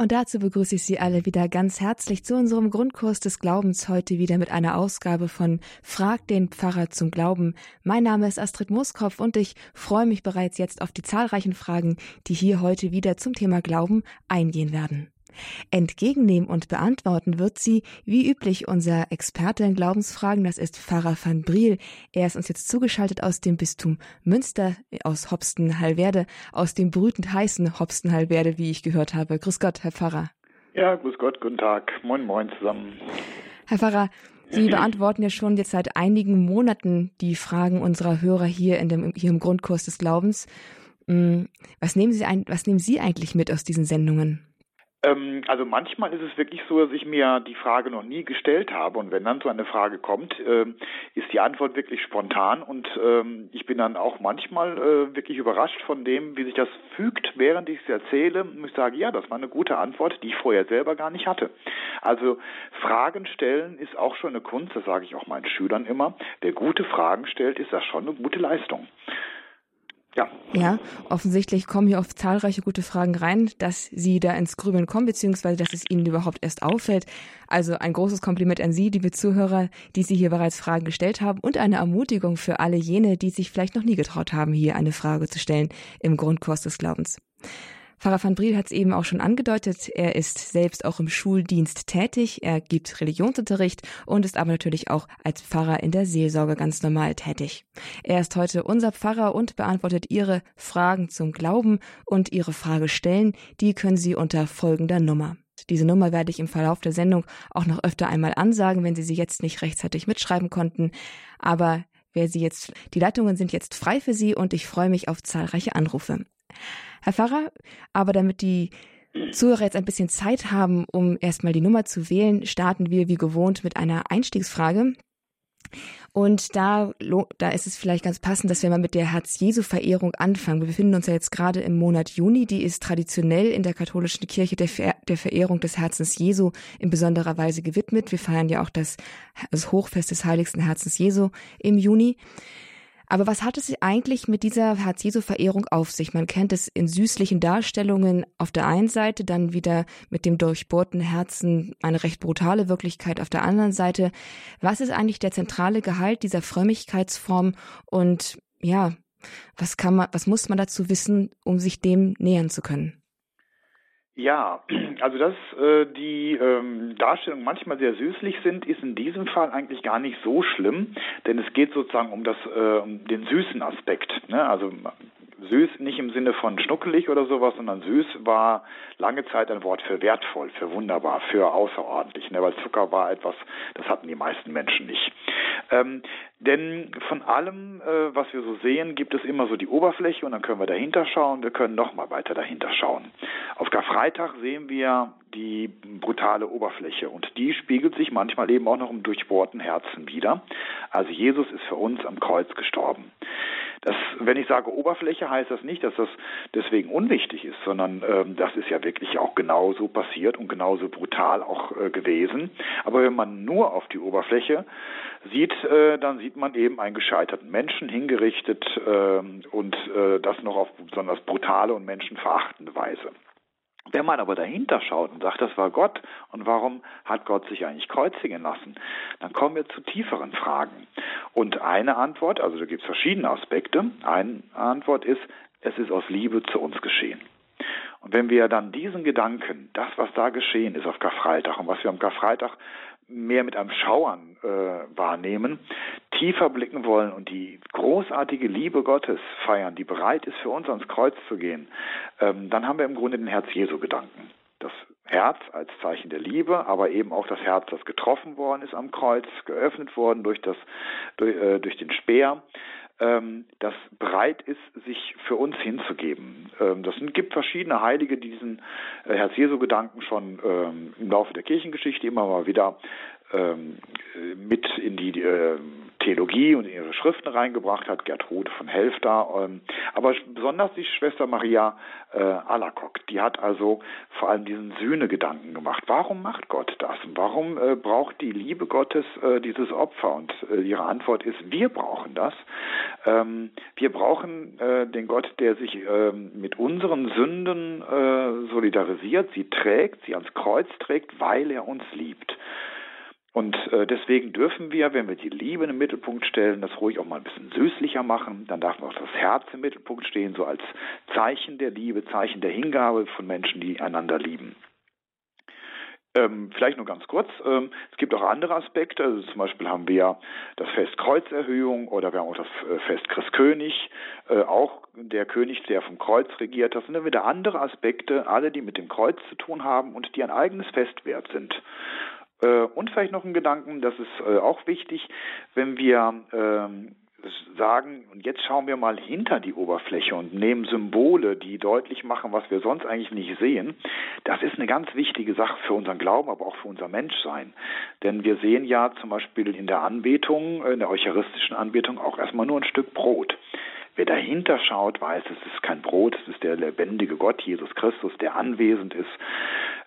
Und dazu begrüße ich Sie alle wieder ganz herzlich zu unserem Grundkurs des Glaubens heute wieder mit einer Ausgabe von Frag den Pfarrer zum Glauben. Mein Name ist Astrid Moskopf und ich freue mich bereits jetzt auf die zahlreichen Fragen, die hier heute wieder zum Thema Glauben eingehen werden. Entgegennehmen und beantworten wird sie, wie üblich, unser Experte in Glaubensfragen, das ist Pfarrer van Briel. Er ist uns jetzt zugeschaltet aus dem Bistum Münster, aus Hopsten-Hallwerde, aus dem brütend heißen Hopsten-Hallwerde, wie ich gehört habe. Grüß Gott, Herr Pfarrer. Ja, grüß Gott, guten Tag. Moin, moin zusammen. Herr Pfarrer, Sie beantworten ja schon jetzt seit einigen Monaten die Fragen unserer Hörer hier, in dem, hier im Grundkurs des Glaubens. Hm, was nehmen Sie, ein, was nehmen Sie eigentlich mit aus diesen Sendungen? Ähm, also manchmal ist es wirklich so, dass ich mir die Frage noch nie gestellt habe und wenn dann so eine Frage kommt, äh, ist die Antwort wirklich spontan und ähm, ich bin dann auch manchmal äh, wirklich überrascht von dem, wie sich das fügt, während ich es erzähle. Und ich sage, ja, das war eine gute Antwort, die ich vorher selber gar nicht hatte. Also Fragen stellen ist auch schon eine Kunst, das sage ich auch meinen Schülern immer. Wer gute Fragen stellt, ist das schon eine gute Leistung. Ja. Ja, offensichtlich kommen hier oft zahlreiche gute Fragen rein, dass Sie da ins Grübeln kommen, beziehungsweise dass es Ihnen überhaupt erst auffällt. Also ein großes Kompliment an Sie, liebe Zuhörer, die Sie hier bereits Fragen gestellt haben und eine Ermutigung für alle jene, die sich vielleicht noch nie getraut haben, hier eine Frage zu stellen im Grundkurs des Glaubens. Pfarrer van Briel hat es eben auch schon angedeutet. Er ist selbst auch im Schuldienst tätig. Er gibt Religionsunterricht und ist aber natürlich auch als Pfarrer in der Seelsorge ganz normal tätig. Er ist heute unser Pfarrer und beantwortet Ihre Fragen zum Glauben und Ihre Frage stellen. Die können Sie unter folgender Nummer. Diese Nummer werde ich im Verlauf der Sendung auch noch öfter einmal ansagen, wenn Sie sie jetzt nicht rechtzeitig mitschreiben konnten. Aber wer Sie jetzt, die Leitungen sind jetzt frei für Sie und ich freue mich auf zahlreiche Anrufe. Herr Pfarrer, aber damit die Zuhörer jetzt ein bisschen Zeit haben, um erstmal die Nummer zu wählen, starten wir wie gewohnt mit einer Einstiegsfrage. Und da, da ist es vielleicht ganz passend, dass wir mal mit der Herz-Jesu-Verehrung anfangen. Wir befinden uns ja jetzt gerade im Monat Juni. Die ist traditionell in der katholischen Kirche der, Ver der Verehrung des Herzens Jesu in besonderer Weise gewidmet. Wir feiern ja auch das, das Hochfest des Heiligsten Herzens Jesu im Juni. Aber was hat es eigentlich mit dieser Herz-Jesu-Verehrung auf sich? Man kennt es in süßlichen Darstellungen auf der einen Seite, dann wieder mit dem durchbohrten Herzen eine recht brutale Wirklichkeit auf der anderen Seite. Was ist eigentlich der zentrale Gehalt dieser Frömmigkeitsform und ja, was kann man, was muss man dazu wissen, um sich dem nähern zu können? Ja, also dass äh, die ähm, Darstellungen manchmal sehr süßlich sind, ist in diesem Fall eigentlich gar nicht so schlimm, denn es geht sozusagen um das äh, um den süßen Aspekt. Ne? Also süß nicht im Sinne von schnuckelig oder sowas, sondern süß war lange Zeit ein Wort für wertvoll, für wunderbar, für außerordentlich, ne? weil Zucker war etwas, das hatten die meisten Menschen nicht. Ähm, denn von allem, äh, was wir so sehen, gibt es immer so die Oberfläche und dann können wir dahinter schauen, wir können noch mal weiter dahinter schauen. Auf Karfreitag sehen wir die brutale Oberfläche und die spiegelt sich manchmal eben auch noch im durchbohrten Herzen wieder. Also Jesus ist für uns am Kreuz gestorben. Das, wenn ich sage Oberfläche, heißt das nicht, dass das deswegen unwichtig ist, sondern ähm, das ist ja wirklich auch genauso passiert und genauso brutal auch äh, gewesen. Aber wenn man nur auf die Oberfläche sieht, äh, dann sieht man eben einen gescheiterten Menschen hingerichtet äh, und äh, das noch auf besonders brutale und menschenverachtende Weise. Wenn man aber dahinter schaut und sagt, das war Gott und warum hat Gott sich eigentlich kreuzigen lassen, dann kommen wir zu tieferen Fragen. Und eine Antwort, also da gibt es verschiedene Aspekte, eine Antwort ist, es ist aus Liebe zu uns geschehen. Und wenn wir dann diesen Gedanken, das, was da geschehen ist auf Karfreitag und was wir am Karfreitag mehr mit einem Schauern äh, wahrnehmen, tiefer blicken wollen und die großartige Liebe Gottes feiern, die bereit ist, für uns ans Kreuz zu gehen, ähm, dann haben wir im Grunde den Herz-Jesu-Gedanken. Das Herz als Zeichen der Liebe, aber eben auch das Herz, das getroffen worden ist am Kreuz, geöffnet worden durch, das, durch, äh, durch den Speer ähm, das bereit ist, sich für uns hinzugeben. Ähm, das gibt verschiedene Heilige, die diesen äh, Herz-Jesu-Gedanken schon ähm, im Laufe der Kirchengeschichte immer mal wieder mit in die äh, Theologie und in ihre Schriften reingebracht hat, Gertrude von Helfta, ähm, aber besonders die Schwester Maria äh, Alacock, die hat also vor allem diesen Sühnegedanken gemacht. Warum macht Gott das? Warum äh, braucht die Liebe Gottes äh, dieses Opfer? Und äh, ihre Antwort ist, wir brauchen das. Ähm, wir brauchen äh, den Gott, der sich ähm, mit unseren Sünden solidarisiert, sie trägt, sie ans Kreuz trägt, weil er uns liebt. Und äh, deswegen dürfen wir, wenn wir die Liebe in den Mittelpunkt stellen, das ruhig auch mal ein bisschen süßlicher machen. Dann darf auch das Herz im Mittelpunkt stehen, so als Zeichen der Liebe, Zeichen der Hingabe von Menschen, die einander lieben. Ähm, vielleicht nur ganz kurz. Ähm, es gibt auch andere Aspekte. Also zum Beispiel haben wir das Fest Kreuzerhöhung oder wir haben auch das äh, Fest Christkönig. Äh, auch der König, der vom Kreuz regiert. Das sind dann wieder andere Aspekte, alle, die mit dem Kreuz zu tun haben und die ein eigenes Fest wert sind. Äh, und vielleicht noch ein Gedanken, das ist äh, auch wichtig, wenn wir ähm, sagen, und jetzt schauen wir mal hinter die Oberfläche und nehmen Symbole, die deutlich machen, was wir sonst eigentlich nicht sehen. Das ist eine ganz wichtige Sache für unseren Glauben, aber auch für unser Menschsein. Denn wir sehen ja zum Beispiel in der Anbetung, in der eucharistischen Anbetung auch erstmal nur ein Stück Brot. Wer dahinter schaut, weiß, es ist kein Brot, es ist der lebendige Gott, Jesus Christus, der anwesend ist.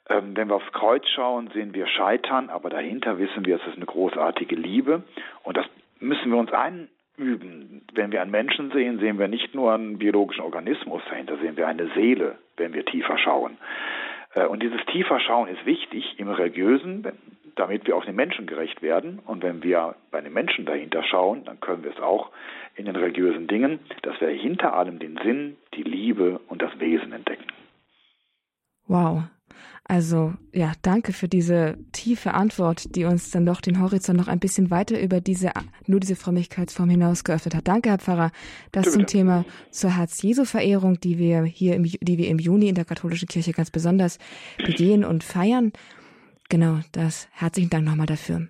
Ähm, wenn wir aufs Kreuz schauen, sehen wir Scheitern, aber dahinter wissen wir, es ist eine großartige Liebe. Und das müssen wir uns einüben. Wenn wir einen Menschen sehen, sehen wir nicht nur einen biologischen Organismus, dahinter sehen wir eine Seele, wenn wir tiefer schauen. Äh, und dieses tiefer Schauen ist wichtig im Religiösen, damit wir auch den Menschen gerecht werden. Und wenn wir bei den Menschen dahinter schauen, dann können wir es auch in den religiösen Dingen, dass wir hinter allem den Sinn, die Liebe und das Wesen entdecken. Wow, also ja, danke für diese tiefe Antwort, die uns dann doch den Horizont noch ein bisschen weiter über diese nur diese Frömmigkeitsform hinaus geöffnet hat. Danke, Herr Pfarrer. Das zum Thema zur Herz-Jesu-Verehrung, die wir hier im, die wir im Juni in der katholischen Kirche ganz besonders begehen und feiern. Genau, das herzlichen Dank nochmal dafür.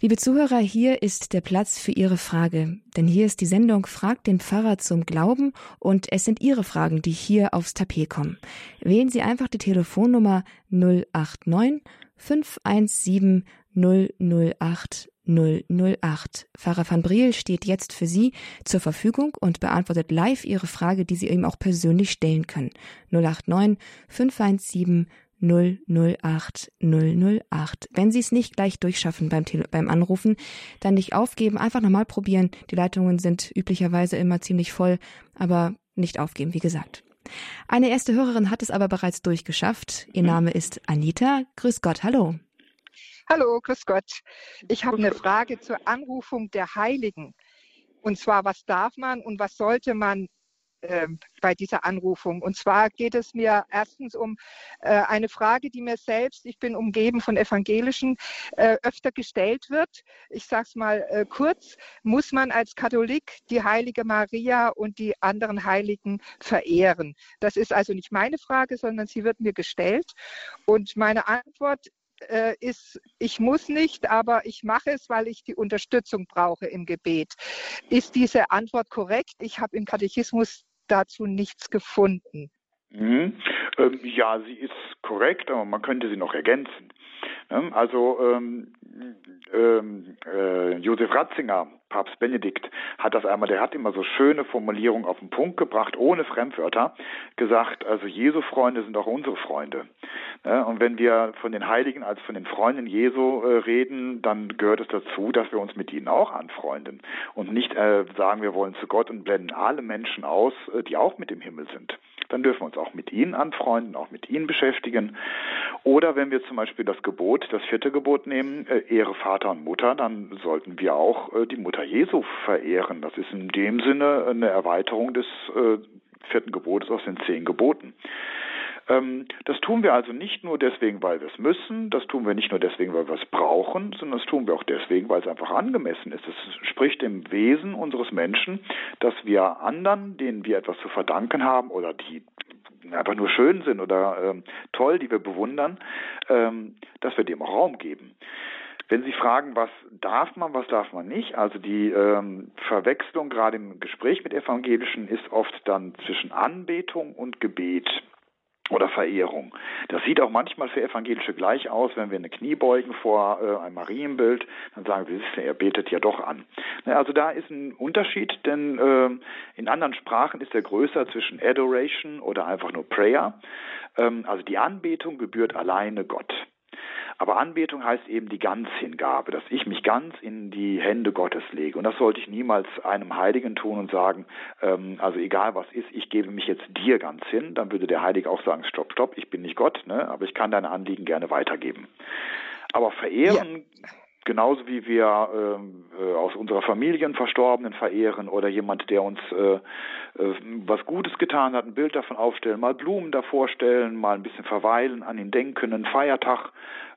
Liebe Zuhörer, hier ist der Platz für Ihre Frage. Denn hier ist die Sendung Fragt den Pfarrer zum Glauben und es sind Ihre Fragen, die hier aufs Tapet kommen. Wählen Sie einfach die Telefonnummer 089 517 008 008. Pfarrer van Briel steht jetzt für Sie zur Verfügung und beantwortet live Ihre Frage, die Sie ihm auch persönlich stellen können. 089 517 008 008. Wenn Sie es nicht gleich durchschaffen beim, Tele beim Anrufen, dann nicht aufgeben, einfach nochmal probieren. Die Leitungen sind üblicherweise immer ziemlich voll, aber nicht aufgeben, wie gesagt. Eine erste Hörerin hat es aber bereits durchgeschafft. Ihr mhm. Name ist Anita. Grüß Gott, hallo. Hallo, grüß Gott. Ich habe eine Frage zur Anrufung der Heiligen. Und zwar, was darf man und was sollte man äh, bei dieser Anrufung. Und zwar geht es mir erstens um äh, eine Frage, die mir selbst, ich bin umgeben von Evangelischen, äh, öfter gestellt wird. Ich sage es mal äh, kurz, muss man als Katholik die heilige Maria und die anderen Heiligen verehren? Das ist also nicht meine Frage, sondern sie wird mir gestellt. Und meine Antwort ist, ich muss nicht, aber ich mache es, weil ich die Unterstützung brauche im Gebet. Ist diese Antwort korrekt? Ich habe im Katechismus dazu nichts gefunden. Mhm. Ähm, ja, sie ist korrekt, aber man könnte sie noch ergänzen. Ne? Also ähm, ähm, äh, Josef Ratzinger, Papst Benedikt, hat das einmal, der hat immer so schöne Formulierungen auf den Punkt gebracht, ohne Fremdwörter, gesagt, also Jesu Freunde sind auch unsere Freunde. Ne? Und wenn wir von den Heiligen als von den Freunden Jesu äh, reden, dann gehört es dazu, dass wir uns mit ihnen auch anfreunden und nicht äh, sagen, wir wollen zu Gott und blenden alle Menschen aus, äh, die auch mit dem Himmel sind dann dürfen wir uns auch mit ihnen anfreunden, auch mit ihnen beschäftigen. Oder wenn wir zum Beispiel das Gebot, das vierte Gebot nehmen, äh, Ehre Vater und Mutter, dann sollten wir auch äh, die Mutter Jesu verehren. Das ist in dem Sinne eine Erweiterung des äh, vierten Gebotes aus den zehn Geboten. Ähm, das tun wir also nicht nur deswegen, weil wir es müssen, das tun wir nicht nur deswegen, weil wir es brauchen, sondern das tun wir auch deswegen, weil es einfach angemessen ist. Es spricht dem Wesen unseres Menschen, dass wir anderen, denen wir etwas zu verdanken haben oder die einfach nur schön sind oder ähm, toll, die wir bewundern, ähm, dass wir dem auch Raum geben. Wenn Sie fragen, was darf man, was darf man nicht, also die ähm, Verwechslung gerade im Gespräch mit Evangelischen ist oft dann zwischen Anbetung und Gebet. Oder Verehrung. Das sieht auch manchmal für Evangelische gleich aus, wenn wir eine Knie beugen vor äh, einem Marienbild, dann sagen wir, er betet ja doch an. Also da ist ein Unterschied, denn äh, in anderen Sprachen ist er größer zwischen Adoration oder einfach nur Prayer. Ähm, also die Anbetung gebührt alleine Gott. Aber Anbetung heißt eben die Ganzhingabe, dass ich mich ganz in die Hände Gottes lege. Und das sollte ich niemals einem Heiligen tun und sagen, ähm, also egal was ist, ich gebe mich jetzt dir ganz hin. Dann würde der Heilige auch sagen, stopp, stopp, ich bin nicht Gott, ne? aber ich kann deine Anliegen gerne weitergeben. Aber verehren ja genauso wie wir ähm, äh, aus unserer Familie Verstorbenen verehren oder jemand, der uns äh, äh, was Gutes getan hat, ein Bild davon aufstellen, mal Blumen davor stellen, mal ein bisschen verweilen, an ihn denken, einen Feiertag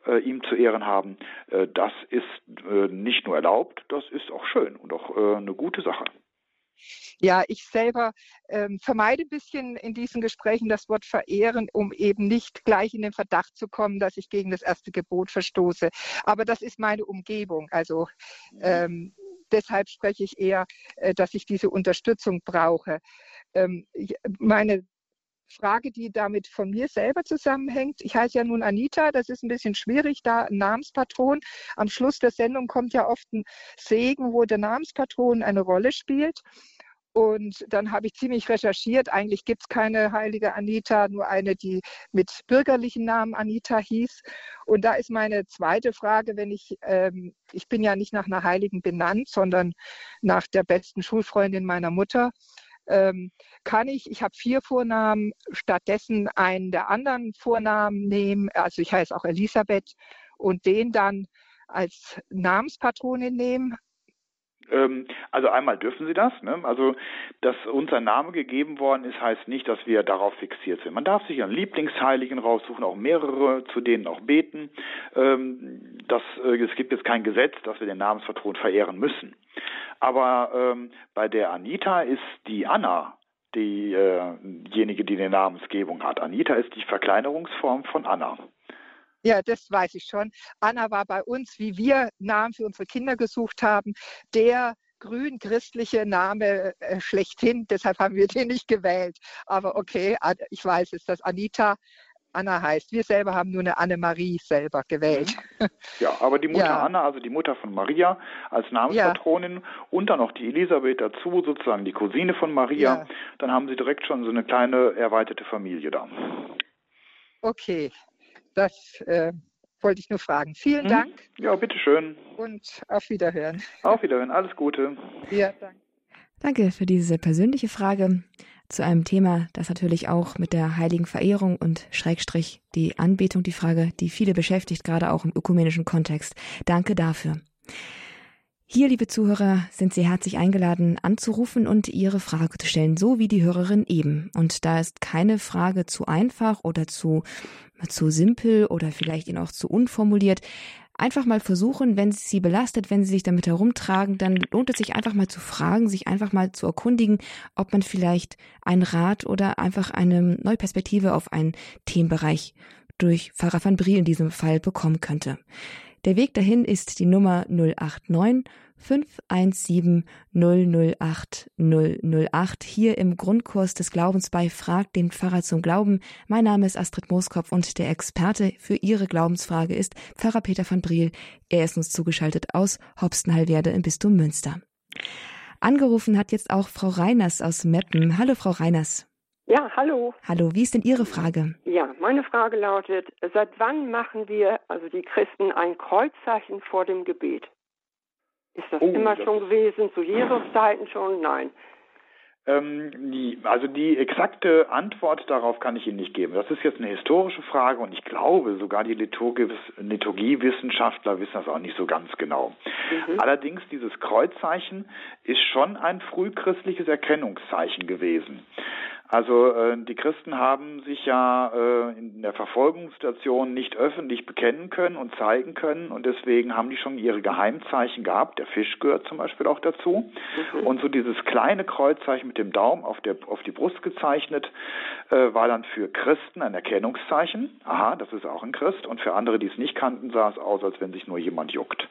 äh, ihm zu Ehren haben, äh, das ist äh, nicht nur erlaubt, das ist auch schön und auch eine gute Sache. Ja, ich selber ähm, vermeide ein bisschen in diesen Gesprächen das Wort verehren, um eben nicht gleich in den Verdacht zu kommen, dass ich gegen das erste Gebot verstoße. Aber das ist meine Umgebung. Also mhm. ähm, deshalb spreche ich eher, äh, dass ich diese Unterstützung brauche. Ähm, meine Frage, die damit von mir selber zusammenhängt. Ich heiße ja nun Anita, das ist ein bisschen schwierig, da ein Namenspatron. Am Schluss der Sendung kommt ja oft ein Segen, wo der Namenspatron eine Rolle spielt. Und dann habe ich ziemlich recherchiert. Eigentlich gibt es keine heilige Anita, nur eine, die mit bürgerlichen Namen Anita hieß. Und da ist meine zweite Frage, wenn ich, ähm, ich bin ja nicht nach einer Heiligen benannt, sondern nach der besten Schulfreundin meiner Mutter. Ähm, kann ich, ich habe vier Vornamen, stattdessen einen der anderen Vornamen nehmen, also ich heiße auch Elisabeth, und den dann als Namenspatronin nehmen? Ähm, also einmal dürfen sie das. Ne? Also, dass uns ein Name gegeben worden ist, heißt nicht, dass wir darauf fixiert sind. Man darf sich einen Lieblingsheiligen raussuchen, auch mehrere, zu denen auch beten. Ähm, das, äh, es gibt jetzt kein Gesetz, dass wir den Namensvertrauen verehren müssen. Aber ähm, bei der Anita ist die Anna diejenige, die die Namensgebung hat. Anita ist die Verkleinerungsform von Anna. Ja, das weiß ich schon. Anna war bei uns, wie wir Namen für unsere Kinder gesucht haben, der grün-christliche Name äh, schlechthin. Deshalb haben wir den nicht gewählt. Aber okay, ich weiß es, dass Anita Anna heißt. Wir selber haben nur eine Annemarie selber gewählt. Mhm. Ja, aber die Mutter ja. Anna, also die Mutter von Maria als Namenspatronin ja. und dann noch die Elisabeth dazu, sozusagen die Cousine von Maria, ja. dann haben sie direkt schon so eine kleine erweiterte Familie da. Okay, das äh, wollte ich nur fragen. Vielen mhm. Dank. Ja, bitteschön. Und auf Wiederhören. Auf Wiederhören, alles Gute. Ja, danke. Danke für diese persönliche Frage zu einem Thema, das natürlich auch mit der heiligen Verehrung und Schrägstrich die Anbetung, die Frage, die viele beschäftigt, gerade auch im ökumenischen Kontext. Danke dafür. Hier, liebe Zuhörer, sind Sie herzlich eingeladen, anzurufen und Ihre Frage zu stellen, so wie die Hörerin eben. Und da ist keine Frage zu einfach oder zu, zu simpel oder vielleicht Ihnen auch zu unformuliert. Einfach mal versuchen, wenn es Sie belastet, wenn Sie sich damit herumtragen, dann lohnt es sich einfach mal zu fragen, sich einfach mal zu erkundigen, ob man vielleicht einen Rat oder einfach eine neue Perspektive auf einen Themenbereich durch Pfarrer van Brie in diesem Fall bekommen könnte. Der Weg dahin ist die Nummer 089 517 008 008 hier im Grundkurs des Glaubens bei Frag den Pfarrer zum Glauben. Mein Name ist Astrid Mooskopf und der Experte für Ihre Glaubensfrage ist Pfarrer Peter van Briel. Er ist uns zugeschaltet aus Hopstenheilwerde im Bistum Münster. Angerufen hat jetzt auch Frau Reiners aus Meppen. Hallo Frau Reiners. Ja, hallo. Hallo, wie ist denn Ihre Frage? Ja, meine Frage lautet, seit wann machen wir, also die Christen, ein Kreuzzeichen vor dem Gebet? Ist das oh, immer das schon gewesen, zu Jesus Zeiten schon? Nein. Ähm, die, also die exakte Antwort darauf kann ich Ihnen nicht geben. Das ist jetzt eine historische Frage und ich glaube, sogar die Liturgie, Liturgiewissenschaftler wissen das auch nicht so ganz genau. Mhm. Allerdings, dieses Kreuzzeichen ist schon ein frühchristliches Erkennungszeichen gewesen. Also äh, die Christen haben sich ja äh, in der Verfolgungssituation nicht öffentlich bekennen können und zeigen können und deswegen haben die schon ihre Geheimzeichen gehabt. Der Fisch gehört zum Beispiel auch dazu. Mhm. Und so dieses kleine Kreuzzeichen mit dem Daumen auf, der, auf die Brust gezeichnet äh, war dann für Christen ein Erkennungszeichen. Aha, das ist auch ein Christ. Und für andere, die es nicht kannten, sah es aus, als wenn sich nur jemand juckt.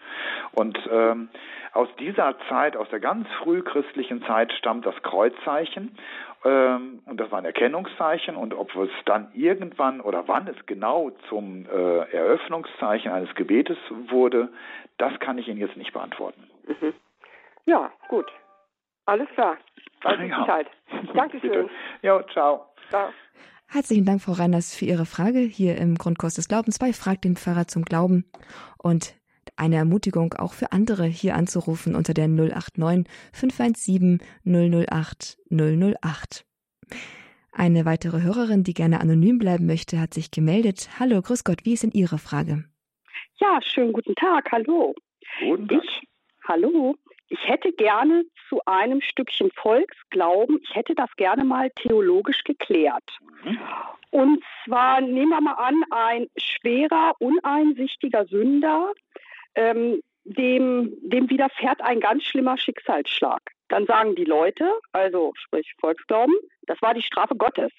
Und ähm, aus dieser Zeit, aus der ganz frühchristlichen Zeit stammt das Kreuzzeichen. Ähm, und das war ein Erkennungszeichen. Und ob es dann irgendwann oder wann es genau zum äh, Eröffnungszeichen eines Gebetes wurde, das kann ich Ihnen jetzt nicht beantworten. Mhm. Ja, gut. Alles klar. Ich ja. Dankeschön. Ja, ciao. ciao. Herzlichen Dank, Frau Reiners, für Ihre Frage hier im Grundkurs des Glaubens bei Frag den Pfarrer zum Glauben. Und eine Ermutigung auch für andere hier anzurufen unter der 089 517 008 008. Eine weitere Hörerin, die gerne anonym bleiben möchte, hat sich gemeldet. Hallo, grüß Gott, wie ist denn Ihre Frage? Ja, schönen guten Tag, hallo. Guten Tag. Ich, hallo, ich hätte gerne zu einem Stückchen Volksglauben, ich hätte das gerne mal theologisch geklärt. Mhm. Und zwar nehmen wir mal an, ein schwerer, uneinsichtiger Sünder, ähm, dem, dem widerfährt ein ganz schlimmer Schicksalsschlag. Dann sagen die Leute, also sprich Volksglauben, das war die Strafe Gottes.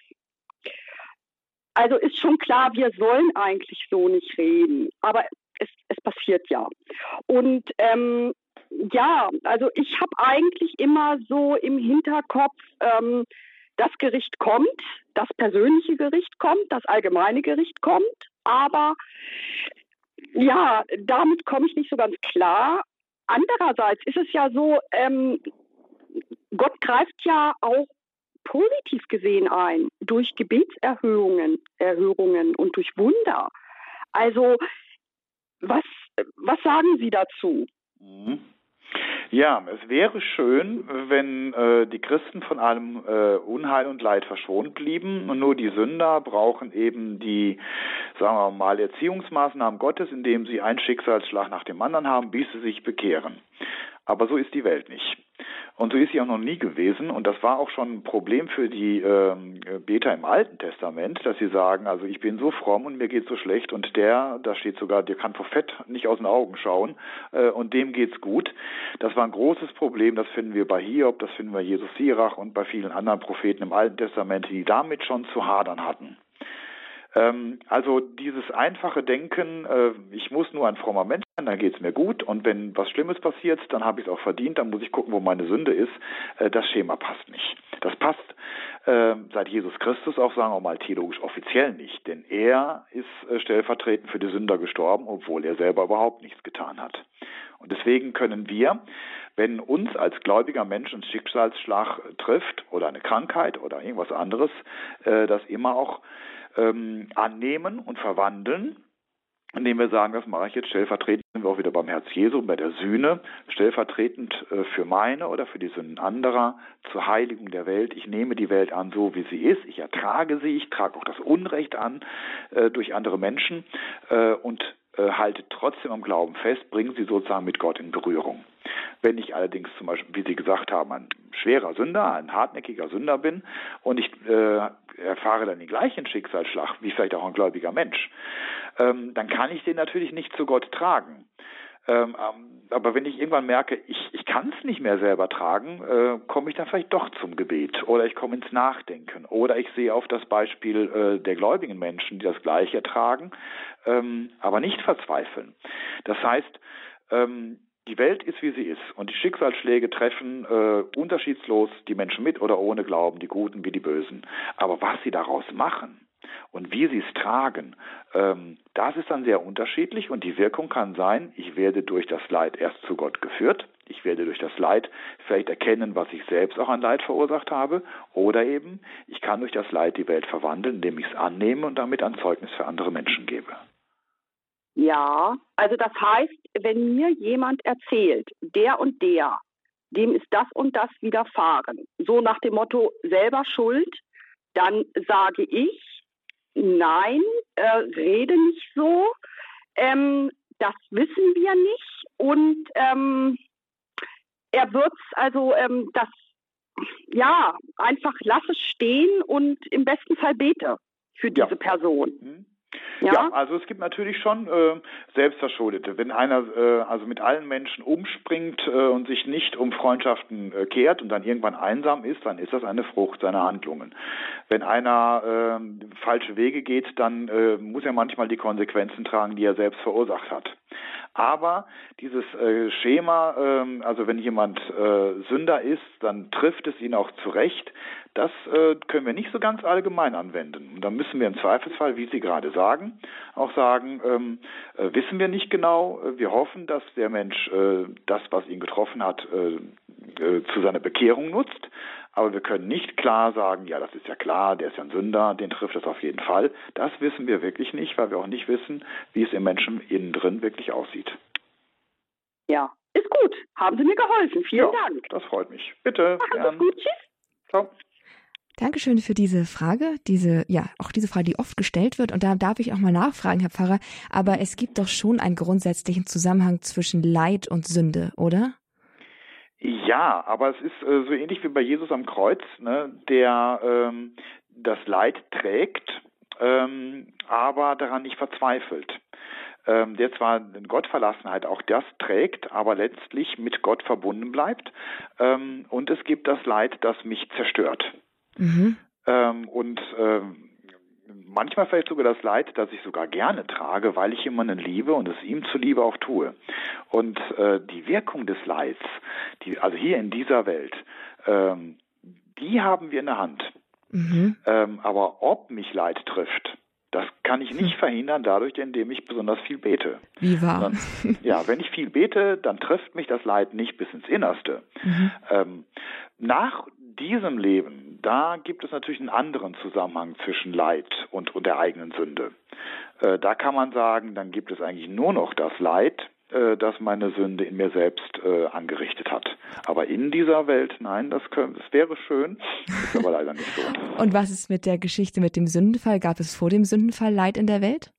Also ist schon klar, wir sollen eigentlich so nicht reden, aber es, es passiert ja. Und ähm, ja, also ich habe eigentlich immer so im Hinterkopf, ähm, das Gericht kommt, das persönliche Gericht kommt, das allgemeine Gericht kommt, aber ja, damit komme ich nicht so ganz klar. Andererseits ist es ja so, ähm, Gott greift ja auch positiv gesehen ein durch Gebetserhöhungen Erhörungen und durch Wunder. Also was, was sagen Sie dazu? Mhm. Ja, es wäre schön, wenn äh, die Christen von allem äh, Unheil und Leid verschont blieben und nur die Sünder brauchen eben die, sagen wir mal, Erziehungsmaßnahmen Gottes, indem sie einen Schicksalsschlag nach dem anderen haben, bis sie sich bekehren. Aber so ist die Welt nicht. Und so ist sie auch noch nie gewesen. Und das war auch schon ein Problem für die ähm, Beter im Alten Testament, dass sie sagen, also ich bin so fromm und mir geht so schlecht und der, da steht sogar, der kann vor Fett nicht aus den Augen schauen äh, und dem geht's gut. Das war ein großes Problem. Das finden wir bei Hiob, das finden wir Jesus Sirach und bei vielen anderen Propheten im Alten Testament, die damit schon zu hadern hatten. Ähm, also dieses einfache Denken, äh, ich muss nur ein frommer Mensch sein, dann geht es mir gut und wenn was Schlimmes passiert, dann habe ich es auch verdient, dann muss ich gucken, wo meine Sünde ist. Äh, das Schema passt nicht. Das passt äh, seit Jesus Christus auch, sagen wir mal, theologisch offiziell nicht, denn er ist äh, stellvertretend für die Sünder gestorben, obwohl er selber überhaupt nichts getan hat. Und deswegen können wir, wenn uns als gläubiger Mensch ein Schicksalsschlag trifft oder eine Krankheit oder irgendwas anderes, äh, das immer auch ähm, annehmen und verwandeln, indem wir sagen, das mache ich jetzt stellvertretend, sind wir auch wieder beim Herz Jesu, bei der Sühne, stellvertretend äh, für meine oder für die Sünden anderer, zur Heiligung der Welt. Ich nehme die Welt an, so wie sie ist, ich ertrage sie, ich trage auch das Unrecht an äh, durch andere Menschen äh, und äh, halte trotzdem am Glauben fest, bringe sie sozusagen mit Gott in Berührung. Wenn ich allerdings zum Beispiel, wie Sie gesagt haben, ein schwerer Sünder, ein hartnäckiger Sünder bin und ich äh, erfahre dann den gleichen Schicksalsschlag wie vielleicht auch ein gläubiger Mensch, ähm, dann kann ich den natürlich nicht zu Gott tragen. Ähm, ähm aber wenn ich irgendwann merke, ich, ich kann es nicht mehr selber tragen, äh, komme ich dann vielleicht doch zum Gebet oder ich komme ins Nachdenken oder ich sehe auf das Beispiel äh, der gläubigen Menschen, die das Gleiche ertragen, ähm, aber nicht verzweifeln. Das heißt, ähm, die Welt ist, wie sie ist und die Schicksalsschläge treffen äh, unterschiedslos die Menschen mit oder ohne Glauben, die Guten wie die Bösen. Aber was sie daraus machen und wie sie es tragen, ähm, das ist dann sehr unterschiedlich und die Wirkung kann sein, ich werde durch das Leid erst zu Gott geführt, ich werde durch das Leid vielleicht erkennen, was ich selbst auch an Leid verursacht habe, oder eben, ich kann durch das Leid die Welt verwandeln, indem ich es annehme und damit ein Zeugnis für andere Menschen gebe. Ja, also das heißt, wenn mir jemand erzählt, der und der, dem ist das und das widerfahren, so nach dem Motto selber schuld, dann sage ich, nein, äh, rede nicht so, ähm, das wissen wir nicht und ähm, er wird also ähm, das, ja, einfach lass es stehen und im besten Fall bete für diese ja. Person. Ja? ja? also es gibt natürlich schon äh, Selbstverschuldete. Wenn einer äh, also mit allen Menschen umspringt äh, und sich nicht um Freundschaften äh, kehrt und dann irgendwann einsam ist, dann ist das eine Frucht seiner Handlungen. Wenn einer äh, falsche Wege geht, dann äh, muss er manchmal die Konsequenzen tragen, die er selbst verursacht hat. Aber dieses äh, Schema, äh, also wenn jemand äh, Sünder ist, dann trifft es ihn auch zurecht. Das äh, können wir nicht so ganz allgemein anwenden. Und dann müssen wir im Zweifelsfall, wie Sie gerade sagen, auch sagen, ähm, äh, wissen wir nicht genau. Wir hoffen, dass der Mensch äh, das, was ihn getroffen hat, zu seiner Bekehrung nutzt. Aber wir können nicht klar sagen, ja, das ist ja klar, der ist ja ein Sünder, den trifft es auf jeden Fall. Das wissen wir wirklich nicht, weil wir auch nicht wissen, wie es im Menschen innen drin wirklich aussieht. Ja, ist gut. Haben Sie mir geholfen. Vielen ja, Dank. Das freut mich. Bitte. Machen Sie gut. Tschüss. Ciao. Dankeschön für diese Frage, diese, ja, auch diese Frage, die oft gestellt wird. Und da darf ich auch mal nachfragen, Herr Pfarrer. Aber es gibt doch schon einen grundsätzlichen Zusammenhang zwischen Leid und Sünde, oder? Ja, aber es ist äh, so ähnlich wie bei Jesus am Kreuz, ne, der ähm, das Leid trägt, ähm, aber daran nicht verzweifelt. Ähm, der zwar in Gottverlassenheit auch das trägt, aber letztlich mit Gott verbunden bleibt. Ähm, und es gibt das Leid, das mich zerstört. Mhm. Ähm, und ähm, manchmal vielleicht sogar das Leid, das ich sogar gerne trage, weil ich jemanden liebe und es ihm zuliebe auch tue. Und äh, die Wirkung des Leids, die, also hier in dieser Welt, ähm, die haben wir in der Hand. Mhm. Ähm, aber ob mich Leid trifft, das kann ich nicht hm. verhindern dadurch, indem ich besonders viel bete. Wie wahr? Dann, ja, wenn ich viel bete, dann trifft mich das Leid nicht bis ins Innerste. Mhm. Ähm, nach diesem Leben, da gibt es natürlich einen anderen Zusammenhang zwischen Leid und, und der eigenen Sünde. Äh, da kann man sagen, dann gibt es eigentlich nur noch das Leid, äh, das meine Sünde in mir selbst äh, angerichtet hat. Aber in dieser Welt, nein, das, können, das wäre schön, ist aber leider nicht so. Und was ist mit der Geschichte mit dem Sündenfall? Gab es vor dem Sündenfall Leid in der Welt?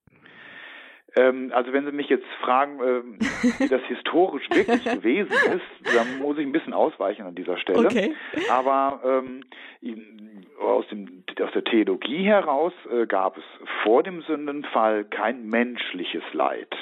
Ähm, also wenn Sie mich jetzt fragen, ähm, wie das historisch wirklich gewesen ist, dann muss ich ein bisschen ausweichen an dieser Stelle. Okay. Aber ähm, aus, dem, aus der Theologie heraus äh, gab es vor dem Sündenfall kein menschliches Leid.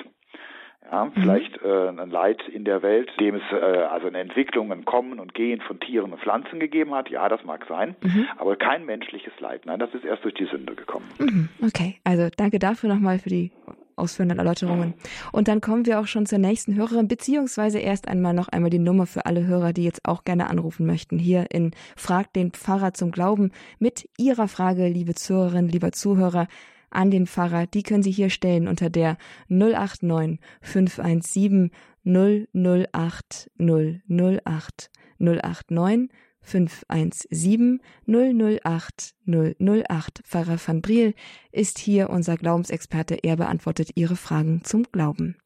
Ja, mhm. vielleicht äh, ein Leid in der Welt, dem es äh, also eine Entwicklung, ein Kommen und Gehen von Tieren und Pflanzen gegeben hat. Ja, das mag sein, mhm. aber kein menschliches Leid. Nein, das ist erst durch die Sünde gekommen. Mhm. Okay, also danke dafür nochmal für die ausführenden Erläuterungen. Und dann kommen wir auch schon zur nächsten Hörerin, beziehungsweise erst einmal noch einmal die Nummer für alle Hörer, die jetzt auch gerne anrufen möchten. Hier in Frag den Pfarrer zum Glauben mit Ihrer Frage, liebe Zuhörerin, lieber Zuhörer an den Pfarrer, die können Sie hier stellen unter der 089 517 008 008 089 517 008 008. Pfarrer van Briel ist hier unser Glaubensexperte. Er beantwortet Ihre Fragen zum Glauben.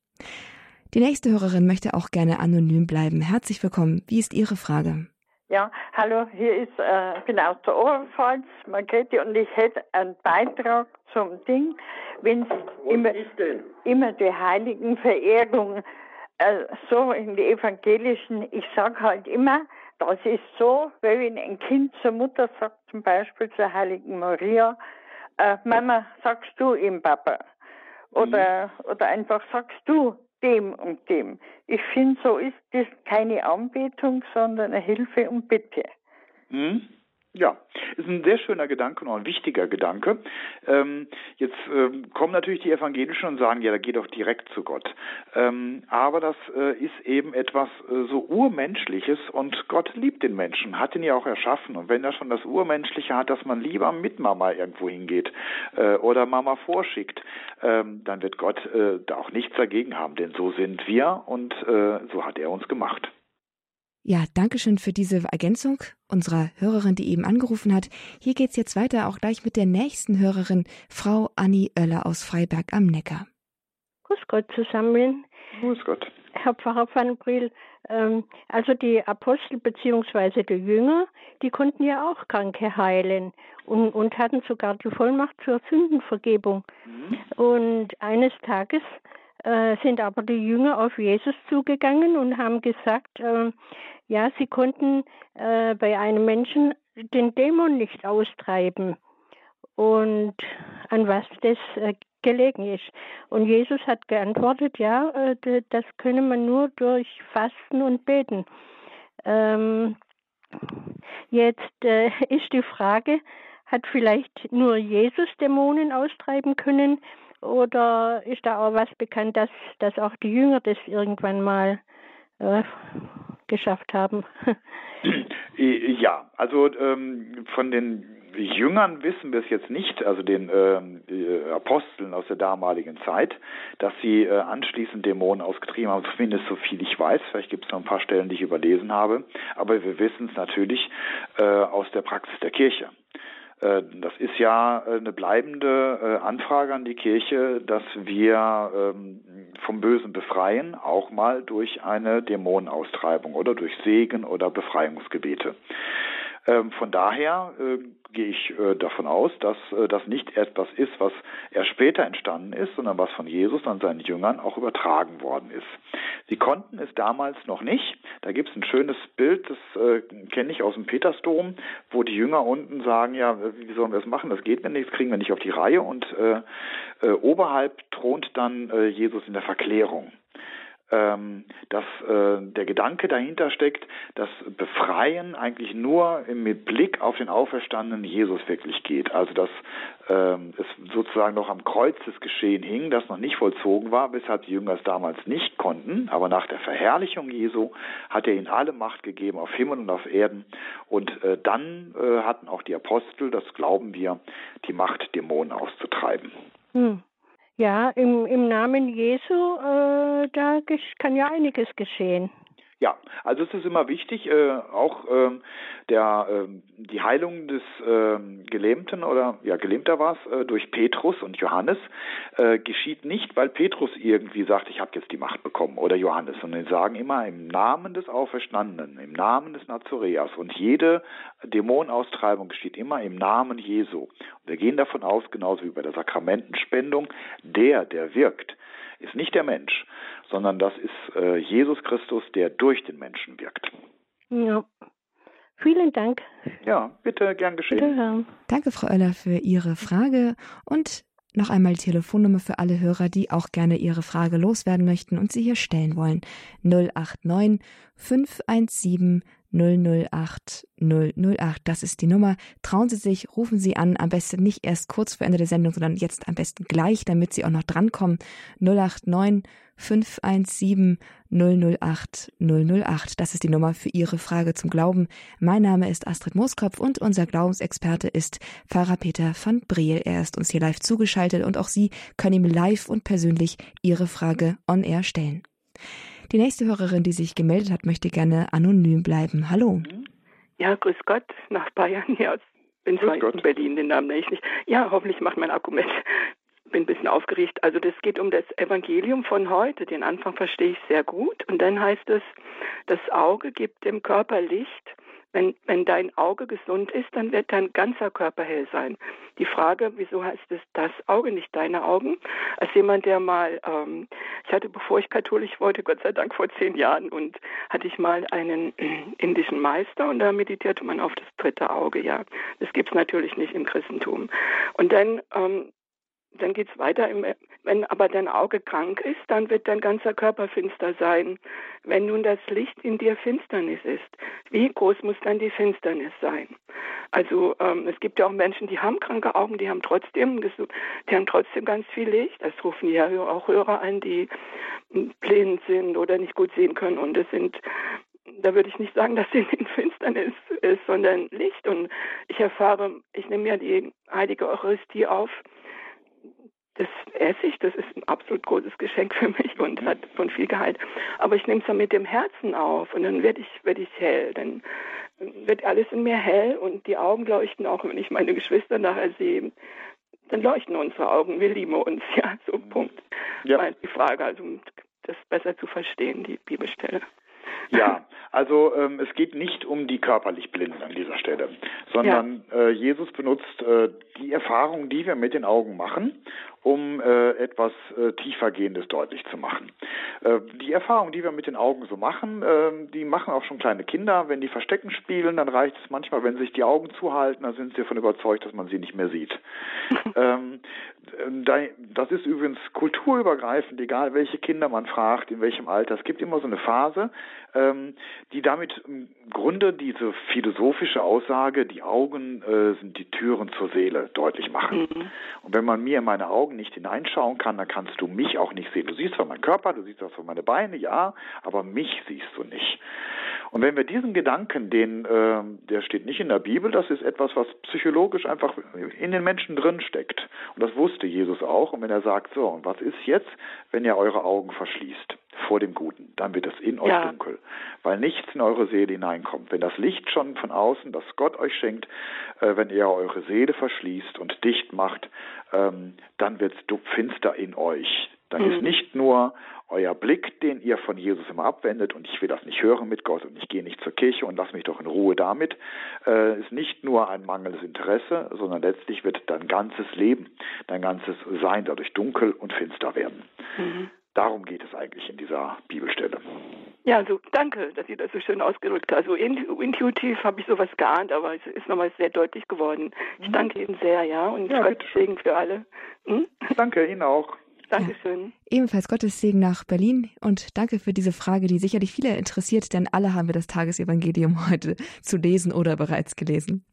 Die nächste Hörerin möchte auch gerne anonym bleiben. Herzlich willkommen. Wie ist Ihre Frage? Ja, hallo, hier ist, äh, ich bin aus der Oberpfalz, Margrethe, und ich hätte einen Beitrag zum Ding, wenn es immer, immer die heiligen Verehrung, äh, so in die evangelischen, ich sage halt immer, das ist so, wenn ein Kind zur Mutter sagt, zum Beispiel zur heiligen Maria, äh, Mama, sagst du ihm Papa? Oder, mhm. oder einfach sagst du dem und dem. Ich finde, so ist das keine Anbetung, sondern eine Hilfe und Bitte. Mhm. Ja, ist ein sehr schöner Gedanke und auch ein wichtiger Gedanke. Ähm, jetzt ähm, kommen natürlich die Evangelischen und sagen, ja, da geht doch direkt zu Gott. Ähm, aber das äh, ist eben etwas äh, so Urmenschliches und Gott liebt den Menschen, hat ihn ja auch erschaffen. Und wenn er schon das Urmenschliche hat, dass man lieber mit Mama irgendwo hingeht äh, oder Mama vorschickt, ähm, dann wird Gott äh, da auch nichts dagegen haben, denn so sind wir und äh, so hat er uns gemacht. Ja, danke schön für diese Ergänzung unserer Hörerin, die eben angerufen hat. Hier geht's jetzt weiter, auch gleich mit der nächsten Hörerin, Frau Annie Oeller aus Freiberg am Neckar. Grüß Gott zusammen. Grüß Gott. Herr Pfarrer van Briel, ähm, also die Apostel bzw. die Jünger, die konnten ja auch Kranke heilen und, und hatten sogar die Vollmacht zur Sündenvergebung. Mhm. Und eines Tages äh, sind aber die Jünger auf Jesus zugegangen und haben gesagt, äh, ja, sie konnten äh, bei einem Menschen den Dämon nicht austreiben und an was das äh, gelegen ist. Und Jesus hat geantwortet, ja, äh, das könne man nur durch Fasten und Beten. Ähm, jetzt äh, ist die Frage, hat vielleicht nur Jesus Dämonen austreiben können oder ist da auch was bekannt, dass, dass auch die Jünger das irgendwann mal äh, geschafft haben? ja, also ähm, von den Jüngern wissen wir es jetzt nicht, also den äh, Aposteln aus der damaligen Zeit, dass sie äh, anschließend Dämonen ausgetrieben haben, zumindest so viel ich weiß. Vielleicht gibt es noch ein paar Stellen, die ich überlesen habe. Aber wir wissen es natürlich äh, aus der Praxis der Kirche. Äh, das ist ja äh, eine bleibende äh, Anfrage an die Kirche, dass wir ähm, vom Bösen befreien, auch mal durch eine Dämonenaustreibung oder durch Segen oder Befreiungsgebete. Ähm, von daher äh, gehe ich äh, davon aus, dass äh, das nicht etwas ist, was erst später entstanden ist, sondern was von Jesus an seinen Jüngern auch übertragen worden ist. Sie konnten es damals noch nicht. Da gibt es ein schönes Bild, das äh, kenne ich aus dem Petersdom, wo die Jünger unten sagen, ja, wie sollen wir das machen? Das geht mir nicht, das kriegen wir nicht auf die Reihe. Und äh, äh, oberhalb thront dann äh, Jesus in der Verklärung dass äh, der Gedanke dahinter steckt, dass Befreien eigentlich nur mit Blick auf den auferstandenen Jesus wirklich geht. Also dass ähm, es sozusagen noch am Kreuz des Geschehen hing, das noch nicht vollzogen war, weshalb die Jünger es damals nicht konnten. Aber nach der Verherrlichung Jesu hat er ihnen alle Macht gegeben auf Himmel und auf Erden. Und äh, dann äh, hatten auch die Apostel, das glauben wir, die Macht, Dämonen auszutreiben. Hm. Ja, im, im Namen Jesu, äh, da kann ja einiges geschehen. Ja, also es ist immer wichtig, äh, auch ähm, der, äh, die Heilung des äh, Gelähmten oder ja Gelähmter war es äh, durch Petrus und Johannes äh, geschieht nicht, weil Petrus irgendwie sagt, ich habe jetzt die Macht bekommen oder Johannes, sondern sie sagen immer im Namen des Auferstandenen, im Namen des Nazareas und jede Dämonenaustreibung geschieht immer im Namen Jesu. Und wir gehen davon aus, genauso wie bei der Sakramentenspendung, der, der wirkt, ist nicht der Mensch, sondern das ist äh, Jesus Christus, der durch den Menschen wirkt. Ja. Vielen Dank. Ja, bitte, gern geschehen. Bitte, Danke, Frau Oeller, für Ihre Frage und noch einmal die Telefonnummer für alle Hörer, die auch gerne ihre Frage loswerden möchten und sie hier stellen wollen. 089 517 008 008. Das ist die Nummer. Trauen Sie sich, rufen Sie an. Am besten nicht erst kurz vor Ende der Sendung, sondern jetzt am besten gleich, damit Sie auch noch drankommen. 089 517 008 008. Das ist die Nummer für Ihre Frage zum Glauben. Mein Name ist Astrid Mooskopf und unser Glaubensexperte ist Pfarrer Peter van Briel. Er ist uns hier live zugeschaltet und auch Sie können ihm live und persönlich Ihre Frage on air stellen. Die nächste Hörerin, die sich gemeldet hat, möchte gerne anonym bleiben. Hallo. Ja, grüß Gott, nach Bayern. Ja, bin zwar in Berlin, den Namen nenne ich nicht. Ja, hoffentlich macht mein Akku mit. Bin ein bisschen aufgeregt. Also das geht um das Evangelium von heute. Den Anfang verstehe ich sehr gut. Und dann heißt es, das Auge gibt dem Körper Licht wenn, wenn dein Auge gesund ist, dann wird dein ganzer Körper hell sein. Die Frage, wieso heißt es das Auge, nicht deine Augen? Als jemand, der mal, ähm, ich hatte, bevor ich katholisch wollte, Gott sei Dank vor zehn Jahren, und hatte ich mal einen indischen Meister und da meditierte man auf das dritte Auge, ja. Das gibt es natürlich nicht im Christentum. Und dann ähm, dann geht es weiter. Wenn aber dein Auge krank ist, dann wird dein ganzer Körper finster sein. Wenn nun das Licht in dir Finsternis ist, wie groß muss dann die Finsternis sein? Also ähm, es gibt ja auch Menschen, die haben kranke Augen, die haben trotzdem, die haben trotzdem ganz viel Licht. Das rufen ja auch Hörer an, die blind sind oder nicht gut sehen können. Und es sind da würde ich nicht sagen, dass sie in Finsternis ist, sondern Licht. Und ich erfahre, ich nehme ja die heilige Eucharistie auf das esse ich, das ist ein absolut großes Geschenk für mich und hat von viel Gehalt. Aber ich nehme es dann mit dem Herzen auf und dann werde ich, werde ich hell. Dann wird alles in mir hell und die Augen leuchten auch, wenn ich meine Geschwister nachher sehe. Dann leuchten unsere Augen, wir lieben uns, ja, so Punkt. Ja. War die Frage, also um das besser zu verstehen, die Bibelstelle. Ja, also ähm, es geht nicht um die körperlich Blinden an dieser Stelle, sondern ja. äh, Jesus benutzt äh, die Erfahrung, die wir mit den Augen machen um äh, etwas äh, tiefergehendes deutlich zu machen. Äh, die Erfahrung, die wir mit den Augen so machen, äh, die machen auch schon kleine Kinder. Wenn die Verstecken spielen, dann reicht es manchmal, wenn sich die Augen zuhalten, dann sind sie davon überzeugt, dass man sie nicht mehr sieht. ähm, das ist übrigens kulturübergreifend, egal welche Kinder man fragt, in welchem Alter. Es gibt immer so eine Phase, ähm, die damit im Grunde diese philosophische Aussage, die Augen äh, sind die Türen zur Seele, deutlich machen. Mhm. Und wenn man mir in meine Augen Augen nicht hineinschauen kann, dann kannst du mich auch nicht sehen. Du siehst zwar meinen Körper, du siehst zwar meine Beine, ja, aber mich siehst du nicht. Und wenn wir diesen Gedanken, den, äh, der steht nicht in der Bibel, das ist etwas, was psychologisch einfach in den Menschen drin steckt. Und das wusste Jesus auch. Und wenn er sagt, so, und was ist jetzt, wenn ihr eure Augen verschließt vor dem Guten, dann wird es in euch ja. dunkel, weil nichts in eure Seele hineinkommt. Wenn das Licht schon von außen, das Gott euch schenkt, äh, wenn ihr eure Seele verschließt und dicht macht, ähm, dann wird es finster in euch. Dann mhm. ist nicht nur euer Blick, den ihr von Jesus immer abwendet, und ich will das nicht hören mit Gott und ich gehe nicht zur Kirche und lass mich doch in Ruhe damit, äh, ist nicht nur ein mangelndes Interesse, sondern letztlich wird dein ganzes Leben, dein ganzes Sein dadurch dunkel und finster werden. Mhm. Darum geht es eigentlich in dieser Bibelstelle. Ja, also danke, dass ihr das so schön ausgedrückt habt. Also intuitiv habe ich sowas geahnt, aber es ist nochmal sehr deutlich geworden. Ich mhm. danke Ihnen sehr, ja, und ja, Gottes Segen für alle. Hm? Danke Ihnen auch. Dankeschön. Ja, ebenfalls Gottes Segen nach Berlin und danke für diese Frage, die sicherlich viele interessiert, denn alle haben wir das Tagesevangelium heute zu lesen oder bereits gelesen.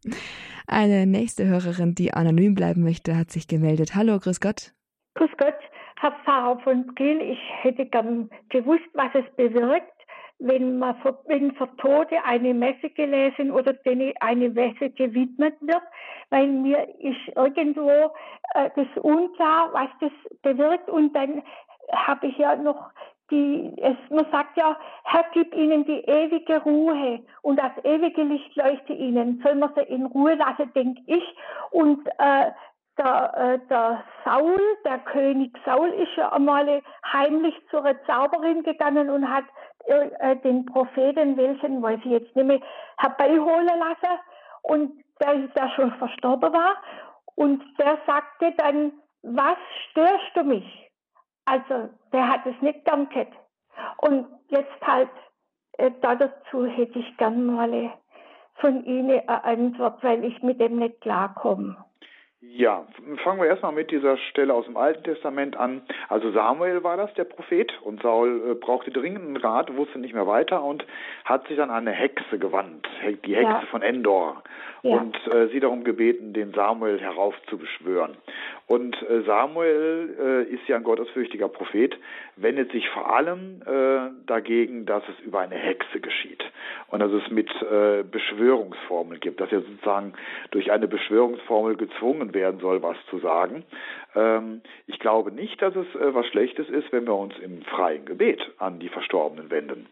Eine nächste Hörerin, die anonym bleiben möchte, hat sich gemeldet. Hallo, grüß Gott. Grüß Gott, Herr Pfarrer von Briel. Ich hätte gern gewusst, was es bewirkt, wenn man für, wenn für Tote eine Messe gelesen oder eine Messe gewidmet wird, weil mir ist irgendwo äh, das unklar, was das bewirkt und dann habe ich ja noch die, es, man sagt ja, Herr, gib ihnen die ewige Ruhe und das ewige Licht leuchte ihnen. Soll man sie in Ruhe lassen, denke ich. Und äh, der, äh, der Saul, der König Saul, ist ja einmal heimlich zur Zauberin gegangen und hat äh, den Propheten, welchen weiß ich jetzt nicht mehr, herbeiholen lassen und der, der schon verstorben war. Und der sagte dann, was störst du mich? Also der hat es nicht gern gehabt. Und jetzt halt äh, dazu hätte ich gern mal von Ihnen eine Antwort, weil ich mit dem nicht klarkomme. Ja, fangen wir erstmal mit dieser Stelle aus dem Alten Testament an. Also Samuel war das, der Prophet, und Saul äh, brauchte dringenden Rat, wusste nicht mehr weiter und hat sich an eine Hexe gewandt, die Hexe ja. von Endor, ja. und äh, sie darum gebeten, den Samuel heraufzubeschwören. Und äh, Samuel äh, ist ja ein gottesfürchtiger Prophet, wendet sich vor allem äh, dagegen, dass es über eine Hexe geschieht und dass es mit äh, Beschwörungsformeln gibt, dass er sozusagen durch eine Beschwörungsformel gezwungen werden soll, was zu sagen. Ähm, ich glaube nicht, dass es äh, was Schlechtes ist, wenn wir uns im freien Gebet an die Verstorbenen wenden.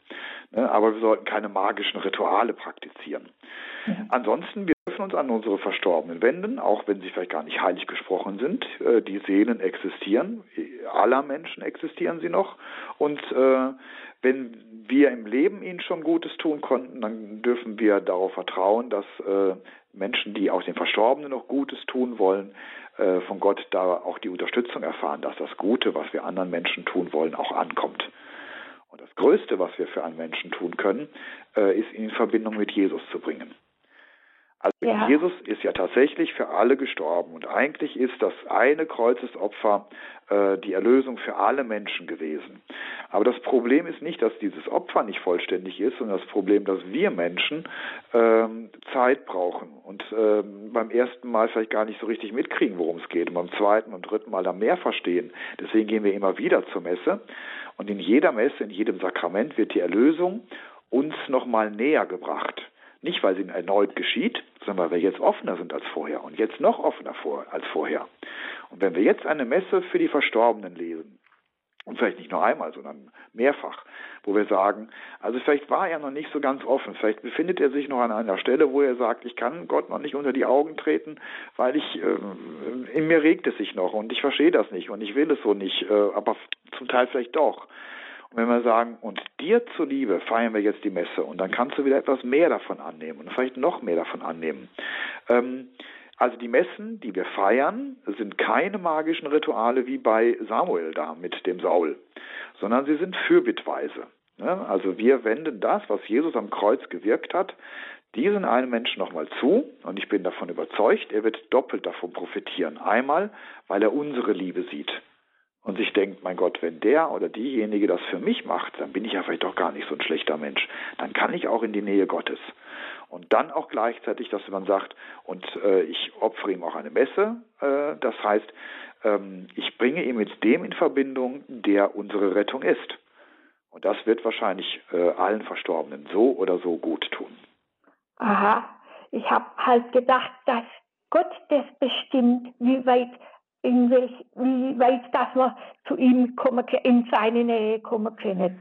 Ne? Aber wir sollten keine magischen Rituale praktizieren. Mhm. Ansonsten, wir dürfen uns an unsere Verstorbenen wenden, auch wenn sie vielleicht gar nicht heilig gesprochen sind. Äh, die Seelen existieren, aller Menschen existieren sie noch. Und äh, wenn wir im Leben ihnen schon Gutes tun konnten, dann dürfen wir darauf vertrauen, dass äh, Menschen, die auch den Verstorbenen noch Gutes tun wollen, äh, von Gott da auch die Unterstützung erfahren, dass das Gute, was wir anderen Menschen tun wollen, auch ankommt. Und das Größte, was wir für einen Menschen tun können, äh, ist ihn in Verbindung mit Jesus zu bringen. Also ja. Jesus ist ja tatsächlich für alle gestorben und eigentlich ist das eine Kreuzesopfer äh, die Erlösung für alle Menschen gewesen. Aber das Problem ist nicht, dass dieses Opfer nicht vollständig ist, sondern das Problem, dass wir Menschen ähm, Zeit brauchen und ähm, beim ersten Mal vielleicht gar nicht so richtig mitkriegen, worum es geht und beim zweiten und dritten Mal dann mehr verstehen. Deswegen gehen wir immer wieder zur Messe und in jeder Messe, in jedem Sakrament wird die Erlösung uns nochmal näher gebracht. Nicht, weil sie erneut geschieht, sondern weil wir jetzt offener sind als vorher und jetzt noch offener vor, als vorher. Und wenn wir jetzt eine Messe für die Verstorbenen lesen, und vielleicht nicht nur einmal, sondern mehrfach, wo wir sagen, also vielleicht war er noch nicht so ganz offen, vielleicht befindet er sich noch an einer Stelle, wo er sagt, ich kann Gott noch nicht unter die Augen treten, weil ich, äh, in mir regt es sich noch und ich verstehe das nicht und ich will es so nicht, äh, aber zum Teil vielleicht doch. Und wenn wir sagen, und dir zuliebe feiern wir jetzt die Messe und dann kannst du wieder etwas mehr davon annehmen und vielleicht noch mehr davon annehmen. Ähm, also die Messen, die wir feiern, sind keine magischen Rituale wie bei Samuel da mit dem Saul, sondern sie sind fürbittweise. Ne? Also wir wenden das, was Jesus am Kreuz gewirkt hat, diesen einen Menschen nochmal zu und ich bin davon überzeugt, er wird doppelt davon profitieren. Einmal, weil er unsere Liebe sieht und sich denkt, mein Gott, wenn der oder diejenige das für mich macht, dann bin ich ja vielleicht doch gar nicht so ein schlechter Mensch. Dann kann ich auch in die Nähe Gottes. Und dann auch gleichzeitig, dass man sagt, und äh, ich opfere ihm auch eine Messe. Äh, das heißt, ähm, ich bringe ihn mit dem in Verbindung, der unsere Rettung ist. Und das wird wahrscheinlich äh, allen Verstorbenen so oder so gut tun. Aha, ich habe halt gedacht, dass Gott das bestimmt, wie weit, in welch, wie weit, dass wir zu ihm kommen, in seine Nähe kommen können.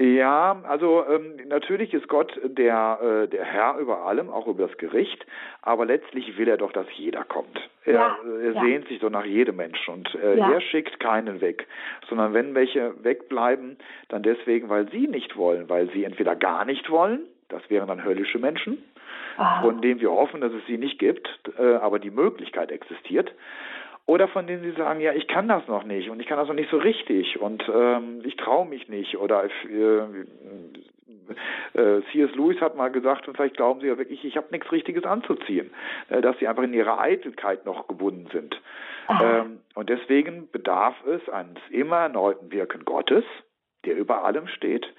Ja, also ähm, natürlich ist Gott der, äh, der Herr über allem, auch über das Gericht, aber letztlich will er doch, dass jeder kommt. Er, ja, er ja. sehnt sich doch nach jedem Menschen und äh, ja. er schickt keinen weg, sondern wenn welche wegbleiben, dann deswegen, weil sie nicht wollen, weil sie entweder gar nicht wollen, das wären dann höllische Menschen, ah. von denen wir hoffen, dass es sie nicht gibt, äh, aber die Möglichkeit existiert, oder von denen sie sagen, ja, ich kann das noch nicht und ich kann das noch nicht so richtig und ähm, ich traue mich nicht. Oder äh, äh, C.S. Lewis hat mal gesagt, und vielleicht glauben sie ja wirklich, ich habe nichts Richtiges anzuziehen, äh, dass sie einfach in ihrer Eitelkeit noch gebunden sind. Ähm, und deswegen bedarf es eines immer erneuten Wirken Gottes, der über allem steht.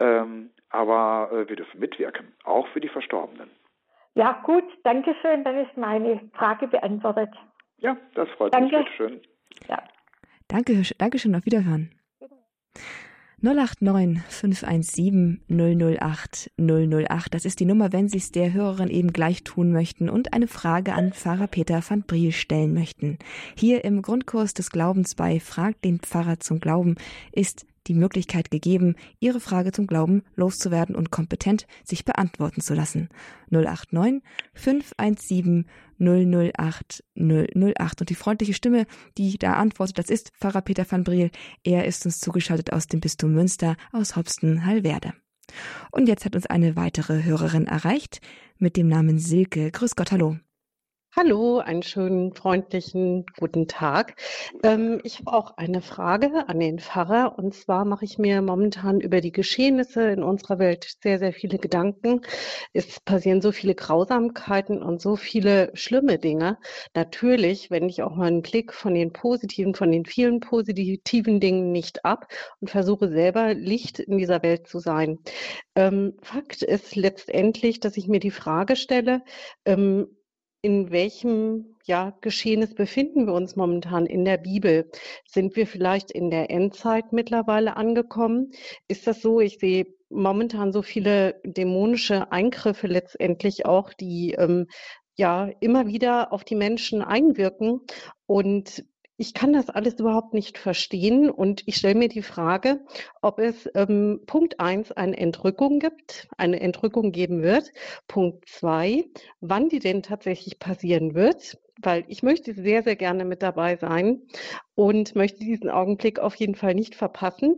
Ähm, aber äh, wir dürfen mitwirken, auch für die Verstorbenen. Ja, gut, danke schön. Dann ist meine Frage beantwortet. Ja, das freut Danke. mich. Schön. Ja. Danke, danke schön. Auf Wiederhören. 089 517 008 008. Das ist die Nummer, wenn Sie es der Hörerin eben gleich tun möchten und eine Frage an Pfarrer Peter van Briel stellen möchten. Hier im Grundkurs des Glaubens bei Fragt den Pfarrer zum Glauben ist die Möglichkeit gegeben, Ihre Frage zum Glauben loszuwerden und kompetent sich beantworten zu lassen. 089 517 008 008. Und die freundliche Stimme, die da antwortet, das ist Pfarrer Peter van Briel. Er ist uns zugeschaltet aus dem Bistum Münster aus Hopsten-Hallwerde. Und jetzt hat uns eine weitere Hörerin erreicht mit dem Namen Silke. Grüß Gott, hallo. Hallo, einen schönen, freundlichen guten Tag. Ähm, ich habe auch eine Frage an den Pfarrer. Und zwar mache ich mir momentan über die Geschehnisse in unserer Welt sehr, sehr viele Gedanken. Es passieren so viele Grausamkeiten und so viele schlimme Dinge. Natürlich wende ich auch meinen Blick von den positiven, von den vielen positiven Dingen nicht ab und versuche selber Licht in dieser Welt zu sein. Ähm, Fakt ist letztendlich, dass ich mir die Frage stelle, ähm, in welchem ja, Geschehnis befinden wir uns momentan in der Bibel? Sind wir vielleicht in der Endzeit mittlerweile angekommen? Ist das so? Ich sehe momentan so viele dämonische Eingriffe letztendlich auch, die ähm, ja immer wieder auf die Menschen einwirken. Und ich kann das alles überhaupt nicht verstehen und ich stelle mir die Frage, ob es ähm, Punkt eins eine Entrückung gibt, eine Entrückung geben wird. Punkt zwei, wann die denn tatsächlich passieren wird, weil ich möchte sehr, sehr gerne mit dabei sein und möchte diesen Augenblick auf jeden Fall nicht verpassen.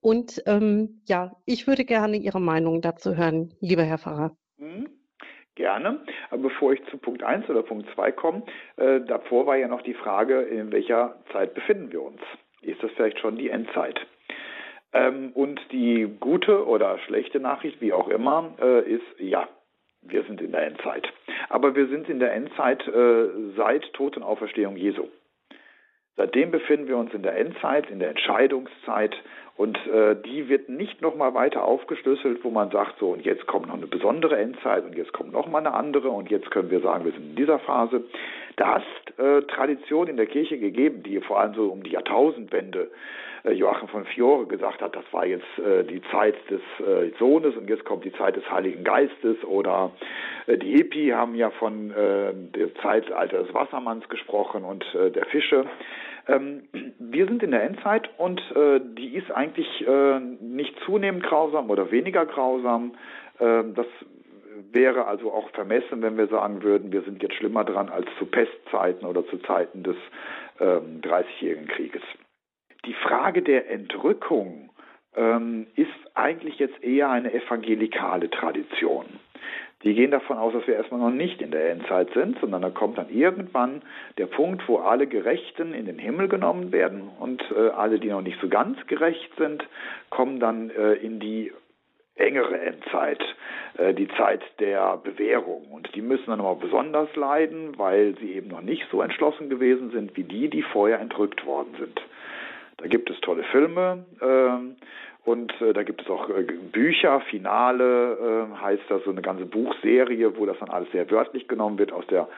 Und ähm, ja, ich würde gerne Ihre Meinung dazu hören, lieber Herr Pfarrer. Gerne. Aber bevor ich zu Punkt 1 oder Punkt 2 komme, äh, davor war ja noch die Frage, in welcher Zeit befinden wir uns? Ist das vielleicht schon die Endzeit? Ähm, und die gute oder schlechte Nachricht, wie auch immer, äh, ist ja, wir sind in der Endzeit. Aber wir sind in der Endzeit äh, seit Tod und Auferstehung Jesu. Seitdem befinden wir uns in der Endzeit, in der Entscheidungszeit und äh, die wird nicht nochmal weiter aufgeschlüsselt, wo man sagt, so und jetzt kommt noch eine besondere Endzeit und jetzt kommt nochmal eine andere und jetzt können wir sagen, wir sind in dieser Phase. Da ist äh, Tradition in der Kirche gegeben, die vor allem so um die Jahrtausendwende äh, Joachim von Fiore gesagt hat, das war jetzt äh, die Zeit des äh, Sohnes und jetzt kommt die Zeit des Heiligen Geistes oder äh, die Hippie haben ja von äh, dem Zeitalter des Wassermanns gesprochen und äh, der Fische. Ähm, wir sind in der Endzeit und äh, die ist eigentlich äh, nicht zunehmend grausam oder weniger grausam. Äh, das wäre also auch vermessen, wenn wir sagen würden, wir sind jetzt schlimmer dran als zu Pestzeiten oder zu Zeiten des ähm, Dreißigjährigen Krieges. Die Frage der Entrückung ähm, ist eigentlich jetzt eher eine evangelikale Tradition. Die gehen davon aus, dass wir erstmal noch nicht in der Endzeit sind, sondern da kommt dann irgendwann der Punkt, wo alle Gerechten in den Himmel genommen werden und äh, alle, die noch nicht so ganz gerecht sind, kommen dann äh, in die engere Endzeit, äh, die Zeit der Bewährung. Und die müssen dann aber besonders leiden, weil sie eben noch nicht so entschlossen gewesen sind wie die, die vorher entrückt worden sind. Da gibt es tolle Filme. Äh, Und äh, da gibt es auch äh, Bücher, Finale äh, heißt das, so eine ganze Buchserie, wo das dann alles sehr wörtlich genommen wird aus der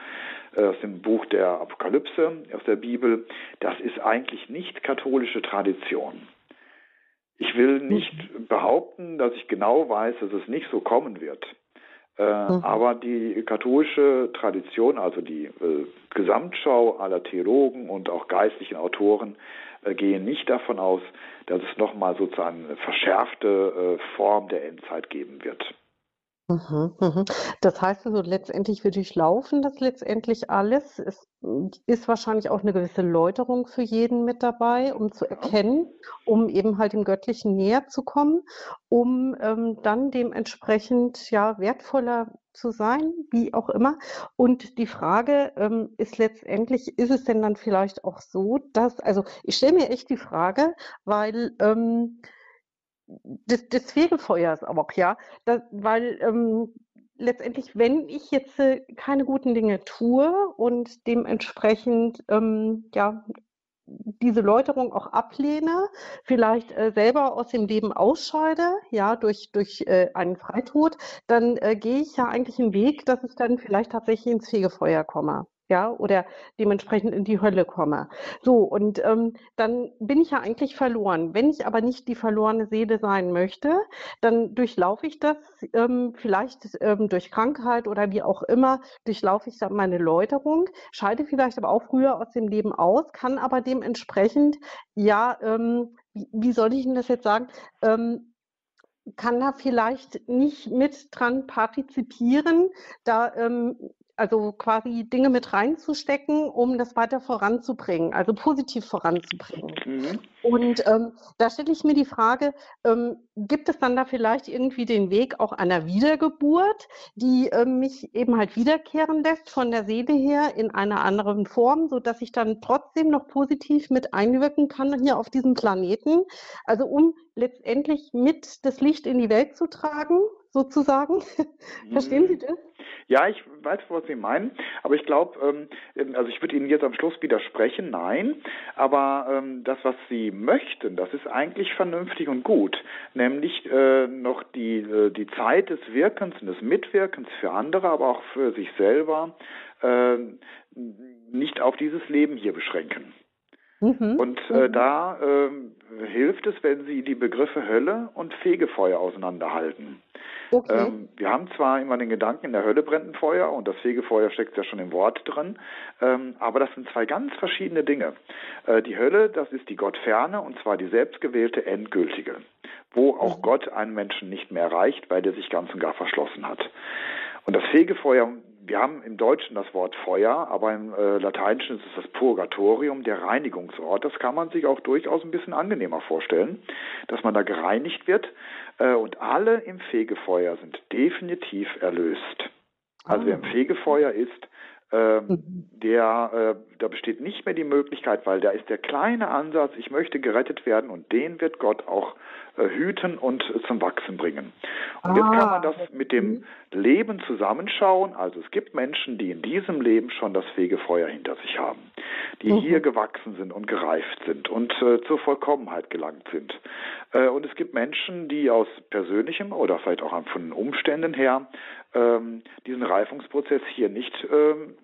äh, aus dem Buch der Apokalypse, aus der Bibel. Das ist eigentlich nicht katholische Tradition. Ich will nicht behaupten, dass ich genau weiß, dass es nicht so kommen wird. Äh, mhm. Aber die katholische Tradition, also die äh, Gesamtschau aller Theologen und auch geistlichen Autoren, gehen nicht davon aus, dass es nochmal sozusagen eine verschärfte äh, Form der Endzeit geben wird. Mhm, mhm. Das heißt also letztendlich, wir durchlaufen das letztendlich alles. Es ist wahrscheinlich auch eine gewisse Läuterung für jeden mit dabei, um zu erkennen, um eben halt dem Göttlichen näher zu kommen, um ähm, dann dementsprechend ja wertvoller zu sein, wie auch immer. Und die Frage ähm, ist letztendlich, ist es denn dann vielleicht auch so, dass, also ich stelle mir echt die Frage, weil ähm, des, des Fegefeuers auch, ja. Das, weil ähm, letztendlich, wenn ich jetzt äh, keine guten Dinge tue und dementsprechend ähm, ja diese Läuterung auch ablehne, vielleicht äh, selber aus dem Leben ausscheide, ja, durch, durch äh, einen Freitod, dann äh, gehe ich ja eigentlich einen Weg, dass ich dann vielleicht tatsächlich ins Fegefeuer komme ja, oder dementsprechend in die Hölle komme. So, und ähm, dann bin ich ja eigentlich verloren. Wenn ich aber nicht die verlorene Seele sein möchte, dann durchlaufe ich das ähm, vielleicht ähm, durch Krankheit oder wie auch immer, durchlaufe ich dann meine Läuterung, scheide vielleicht aber auch früher aus dem Leben aus, kann aber dementsprechend, ja, ähm, wie, wie soll ich Ihnen das jetzt sagen, ähm, kann da vielleicht nicht mit dran partizipieren, da ähm, also quasi Dinge mit reinzustecken, um das weiter voranzubringen, also positiv voranzubringen. Mhm. Und ähm, da stelle ich mir die Frage, ähm, gibt es dann da vielleicht irgendwie den Weg auch einer Wiedergeburt, die ähm, mich eben halt wiederkehren lässt von der Seele her in einer anderen Form, so dass ich dann trotzdem noch positiv mit einwirken kann hier auf diesem Planeten, also um letztendlich mit das Licht in die Welt zu tragen, sozusagen. Verstehen Sie das? Ja, ich weiß, was Sie meinen, aber ich glaube, ähm, also ich würde Ihnen jetzt am Schluss widersprechen, nein, aber ähm, das, was Sie möchten, das ist eigentlich vernünftig und gut, nämlich äh, noch die, äh, die Zeit des Wirkens und des Mitwirkens für andere, aber auch für sich selber äh, nicht auf dieses Leben hier beschränken. Mhm. Und äh, mhm. da äh, hilft es, wenn Sie die Begriffe Hölle und Fegefeuer auseinanderhalten. Okay. Ähm, wir haben zwar immer den Gedanken, in der Hölle brennt ein Feuer und das Fegefeuer steckt ja schon im Wort drin, ähm, aber das sind zwei ganz verschiedene Dinge. Äh, die Hölle, das ist die Gottferne und zwar die selbstgewählte endgültige, wo auch mhm. Gott einen Menschen nicht mehr erreicht, weil der sich ganz und gar verschlossen hat. Und das Fegefeuer, wir haben im Deutschen das Wort Feuer, aber im äh, Lateinischen ist es das Purgatorium, der Reinigungsort. Das kann man sich auch durchaus ein bisschen angenehmer vorstellen, dass man da gereinigt wird. Äh, und alle im Fegefeuer sind definitiv erlöst. Also wer im ah. Fegefeuer ist, ähm, mhm. der, äh, da besteht nicht mehr die Möglichkeit, weil da ist der kleine Ansatz, ich möchte gerettet werden und den wird Gott auch äh, hüten und äh, zum Wachsen bringen. Und ah. jetzt kann man das mit dem mhm. Leben zusammenschauen. Also es gibt Menschen, die in diesem Leben schon das Fegefeuer hinter sich haben, die mhm. hier gewachsen sind und gereift sind und äh, zur Vollkommenheit gelangt sind. Äh, und es gibt Menschen, die aus persönlichem oder vielleicht auch von den Umständen her ähm, diesen Reifungsprozess hier nicht ähm,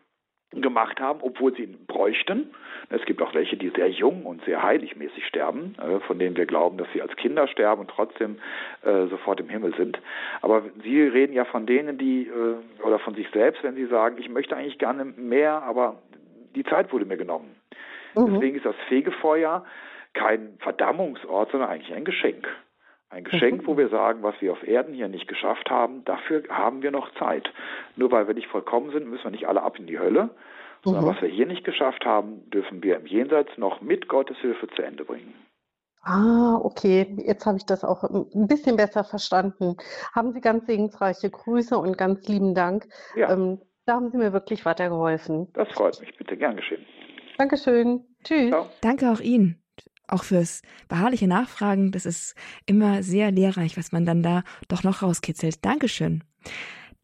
gemacht haben, obwohl sie ihn bräuchten. Es gibt auch welche, die sehr jung und sehr heiligmäßig sterben, äh, von denen wir glauben, dass sie als Kinder sterben und trotzdem äh, sofort im Himmel sind. Aber Sie reden ja von denen, die äh, oder von sich selbst, wenn Sie sagen, ich möchte eigentlich gerne mehr, aber die Zeit wurde mir genommen. Mhm. Deswegen ist das Fegefeuer kein Verdammungsort, sondern eigentlich ein Geschenk. Ein Geschenk, wo wir sagen, was wir auf Erden hier nicht geschafft haben, dafür haben wir noch Zeit. Nur weil wir nicht vollkommen sind, müssen wir nicht alle ab in die Hölle, sondern mhm. was wir hier nicht geschafft haben, dürfen wir im Jenseits noch mit Gottes Hilfe zu Ende bringen. Ah, okay. Jetzt habe ich das auch ein bisschen besser verstanden. Haben Sie ganz segensreiche Grüße und ganz lieben Dank. Ja. Ähm, da haben Sie mir wirklich weitergeholfen. Das freut mich. Bitte gern geschehen. Dankeschön. Tschüss. Ciao. Danke auch Ihnen auch fürs beharrliche Nachfragen. Das ist immer sehr lehrreich, was man dann da doch noch rauskitzelt. Dankeschön.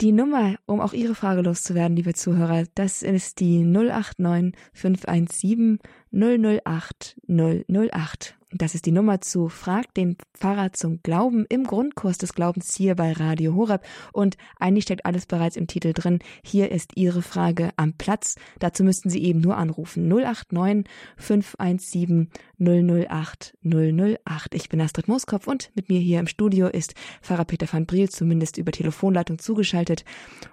Die Nummer, um auch Ihre Frage loszuwerden, liebe Zuhörer, das ist die 089 517 008 008. Das ist die Nummer zu Frag den Pfarrer zum Glauben im Grundkurs des Glaubens hier bei Radio Horeb. Und eigentlich steckt alles bereits im Titel drin. Hier ist Ihre Frage am Platz. Dazu müssten Sie eben nur anrufen. 089 517 008 008. Ich bin Astrid Moskopf und mit mir hier im Studio ist Pfarrer Peter van Briel zumindest über Telefonleitung zugeschaltet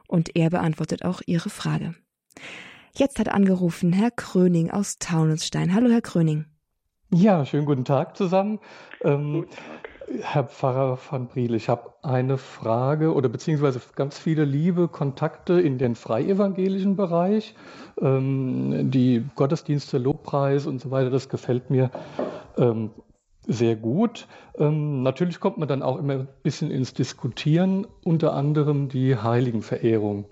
und er beantwortet auch Ihre Frage. Jetzt hat angerufen Herr Kröning aus Taunusstein. Hallo, Herr Kröning. Ja, schönen guten Tag zusammen. Ähm, guten Tag. Herr Pfarrer van Briel, ich habe eine Frage oder beziehungsweise ganz viele liebe Kontakte in den freievangelischen Bereich. Ähm, die Gottesdienste, Lobpreis und so weiter, das gefällt mir ähm, sehr gut. Ähm, natürlich kommt man dann auch immer ein bisschen ins Diskutieren, unter anderem die Heiligenverehrung.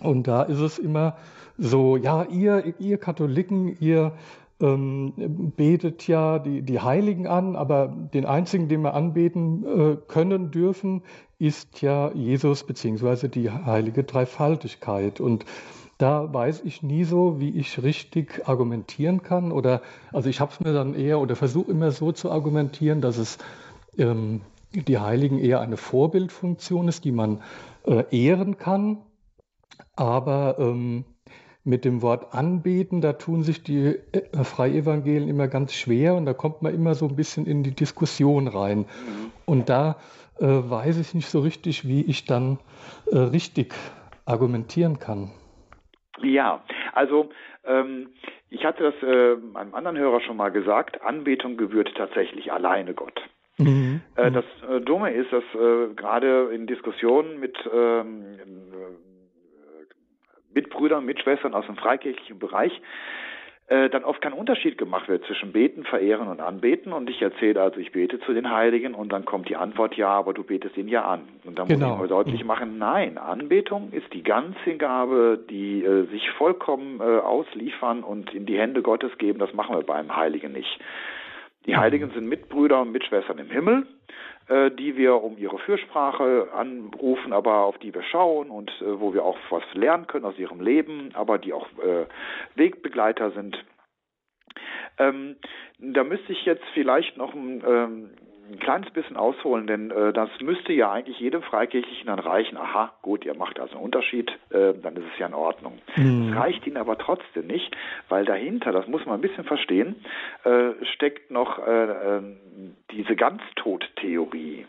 Und da ist es immer so, ja, ihr, ihr Katholiken, ihr ähm, betet ja die, die Heiligen an, aber den einzigen, den wir anbeten äh, können dürfen, ist ja Jesus beziehungsweise die heilige Dreifaltigkeit. Und da weiß ich nie so, wie ich richtig argumentieren kann. Oder also ich habe es mir dann eher oder versuche immer so zu argumentieren, dass es ähm, die Heiligen eher eine Vorbildfunktion ist, die man äh, ehren kann. Aber ähm, mit dem Wort anbeten, da tun sich die äh, Freievangelien immer ganz schwer und da kommt man immer so ein bisschen in die Diskussion rein. Mhm. Und da äh, weiß ich nicht so richtig, wie ich dann äh, richtig argumentieren kann. Ja, also ähm, ich hatte das äh, einem anderen Hörer schon mal gesagt, Anbetung gebührt tatsächlich alleine Gott. Mhm. Äh, das äh, Dumme ist, dass äh, gerade in Diskussionen mit ähm, Mitbrüdern, Mitschwestern aus dem freikirchlichen Bereich, äh, dann oft kein Unterschied gemacht wird zwischen Beten, Verehren und Anbeten. Und ich erzähle also, ich bete zu den Heiligen und dann kommt die Antwort, ja, aber du betest ihn ja an. Und dann genau. muss ich mal deutlich mhm. machen, nein, Anbetung ist die ganze Gabe, die äh, sich vollkommen äh, ausliefern und in die Hände Gottes geben. Das machen wir beim Heiligen nicht. Die mhm. Heiligen sind Mitbrüder und Mitschwestern im Himmel die wir um ihre Fürsprache anrufen, aber auf die wir schauen und äh, wo wir auch was lernen können aus ihrem Leben, aber die auch äh, Wegbegleiter sind. Ähm, da müsste ich jetzt vielleicht noch ähm, ein kleines bisschen ausholen, denn äh, das müsste ja eigentlich jedem Freikirchlichen dann reichen. Aha, gut, ihr macht also einen Unterschied, äh, dann ist es ja in Ordnung. Mhm. Das reicht ihnen aber trotzdem nicht, weil dahinter, das muss man ein bisschen verstehen, äh, steckt noch äh, äh, diese Ganztod-Theorie.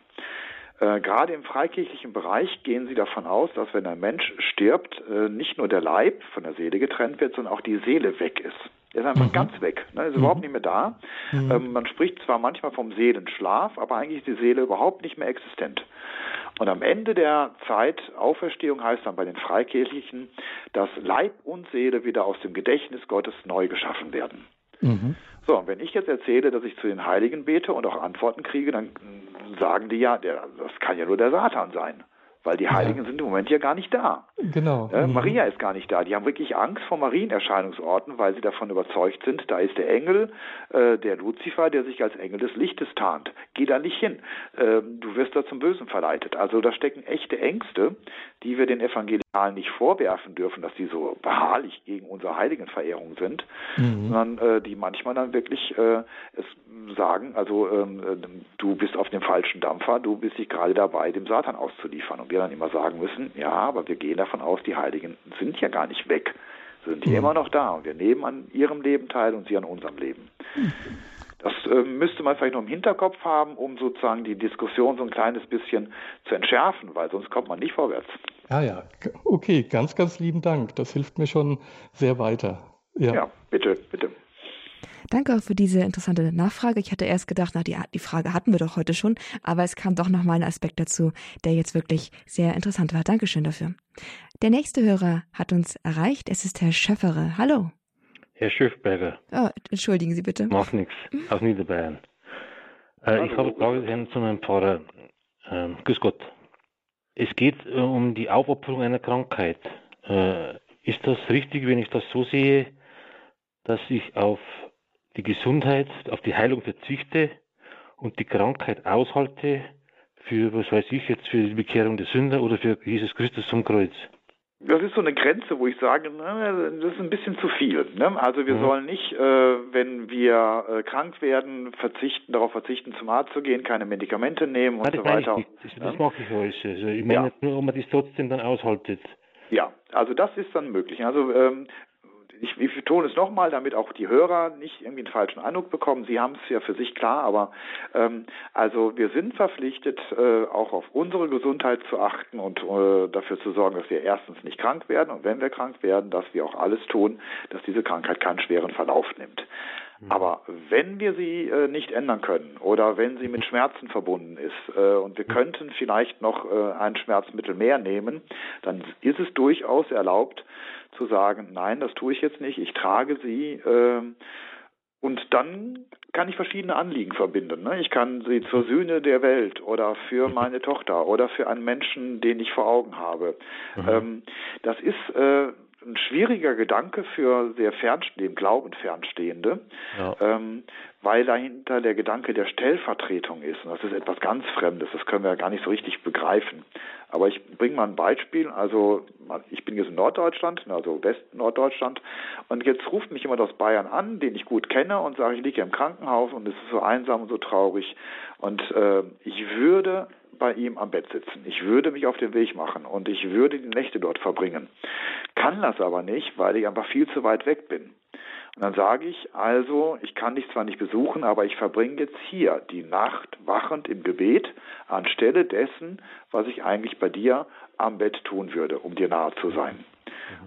Äh, gerade im freikirchlichen Bereich gehen sie davon aus, dass wenn ein Mensch stirbt, äh, nicht nur der Leib von der Seele getrennt wird, sondern auch die Seele weg ist. Der ist einfach mhm. ganz weg, ne? ist mhm. überhaupt nicht mehr da. Mhm. Ähm, man spricht zwar manchmal vom Seelenschlaf, aber eigentlich ist die Seele überhaupt nicht mehr existent. Und am Ende der Zeit Auferstehung heißt dann bei den Freikirchlichen, dass Leib und Seele wieder aus dem Gedächtnis Gottes neu geschaffen werden. Mhm. So, und wenn ich jetzt erzähle, dass ich zu den Heiligen bete und auch Antworten kriege, dann sagen die ja, der, das kann ja nur der Satan sein weil die Heiligen ja. sind im Moment ja gar nicht da. Genau. Äh, Maria ist gar nicht da. Die haben wirklich Angst vor Marienerscheinungsorten, weil sie davon überzeugt sind, da ist der Engel, äh, der Luzifer, der sich als Engel des Lichtes tarnt. Geh da nicht hin. Äh, du wirst da zum Bösen verleitet. Also da stecken echte Ängste, die wir den Evangelikalen nicht vorwerfen dürfen, dass die so beharrlich gegen unsere Heiligenverehrung sind, mhm. sondern äh, die manchmal dann wirklich äh, es sagen, also ähm, äh, du bist auf dem falschen Dampfer, du bist dich gerade dabei, dem Satan auszuliefern. Und wir dann immer sagen müssen, ja, aber wir gehen davon aus, die Heiligen sind ja gar nicht weg, sind die mhm. immer noch da und wir nehmen an ihrem Leben teil und sie an unserem Leben. Mhm. Das äh, müsste man vielleicht noch im Hinterkopf haben, um sozusagen die Diskussion so ein kleines bisschen zu entschärfen, weil sonst kommt man nicht vorwärts. Ja, ja, okay, ganz, ganz lieben Dank. Das hilft mir schon sehr weiter. Ja, ja bitte, bitte. Danke auch für diese interessante Nachfrage. Ich hatte erst gedacht, na, die, die Frage hatten wir doch heute schon, aber es kam doch nochmal ein Aspekt dazu, der jetzt wirklich sehr interessant war. Dankeschön dafür. Der nächste Hörer hat uns erreicht. Es ist Herr Schöffere. Hallo. Herr Schiffberger. Oh, entschuldigen Sie bitte. Macht nichts. Aus Niederbayern. Äh, ich habe eine Frage zu meinem Pfarrer. Ähm, grüß Gott. Es geht äh, um die Aufopferung einer Krankheit. Äh, ist das richtig, wenn ich das so sehe, dass ich auf die Gesundheit, auf die Heilung verzichte und die Krankheit aushalte für, was weiß ich jetzt, für die Bekehrung der Sünder oder für Jesus Christus zum Kreuz. das ist so eine Grenze, wo ich sage, das ist ein bisschen zu viel. Ne? Also wir mhm. sollen nicht, äh, wenn wir äh, krank werden, verzichten, darauf verzichten, zum Arzt zu gehen, keine Medikamente nehmen und Nein, so weiter. Das, das mache ich alles. Also ich meine ja. nur, ob man das trotzdem dann aushaltet. Ja, also das ist dann möglich. Also ähm, ich, ich betone es nochmal, damit auch die Hörer nicht irgendwie einen falschen Eindruck bekommen. Sie haben es ja für sich klar, aber ähm, also wir sind verpflichtet, äh, auch auf unsere Gesundheit zu achten und äh, dafür zu sorgen, dass wir erstens nicht krank werden und wenn wir krank werden, dass wir auch alles tun, dass diese Krankheit keinen schweren Verlauf nimmt. Mhm. Aber wenn wir sie äh, nicht ändern können oder wenn sie mit Schmerzen verbunden ist äh, und wir mhm. könnten vielleicht noch äh, ein Schmerzmittel mehr nehmen, dann ist es durchaus erlaubt zu sagen, nein, das tue ich jetzt nicht, ich trage sie. Äh, und dann kann ich verschiedene Anliegen verbinden. Ne? Ich kann sie zur Sühne der Welt oder für meine Tochter oder für einen Menschen, den ich vor Augen habe. Mhm. Ähm, das ist äh, ein schwieriger Gedanke für sehr fernstehende, Glauben fernstehende, ja. ähm, weil dahinter der Gedanke der Stellvertretung ist. Und das ist etwas ganz Fremdes, das können wir ja gar nicht so richtig begreifen. Aber ich bringe mal ein Beispiel. Also ich bin jetzt in Norddeutschland, also West-Norddeutschland, und jetzt ruft mich jemand aus Bayern an, den ich gut kenne, und sage, ich liege im Krankenhaus und es ist so einsam und so traurig. Und äh, ich würde bei ihm am Bett sitzen. Ich würde mich auf den Weg machen und ich würde die Nächte dort verbringen. Kann das aber nicht, weil ich einfach viel zu weit weg bin. Und dann sage ich also, ich kann dich zwar nicht besuchen, aber ich verbringe jetzt hier die Nacht wachend im Gebet anstelle dessen, was ich eigentlich bei dir am Bett tun würde, um dir nahe zu sein.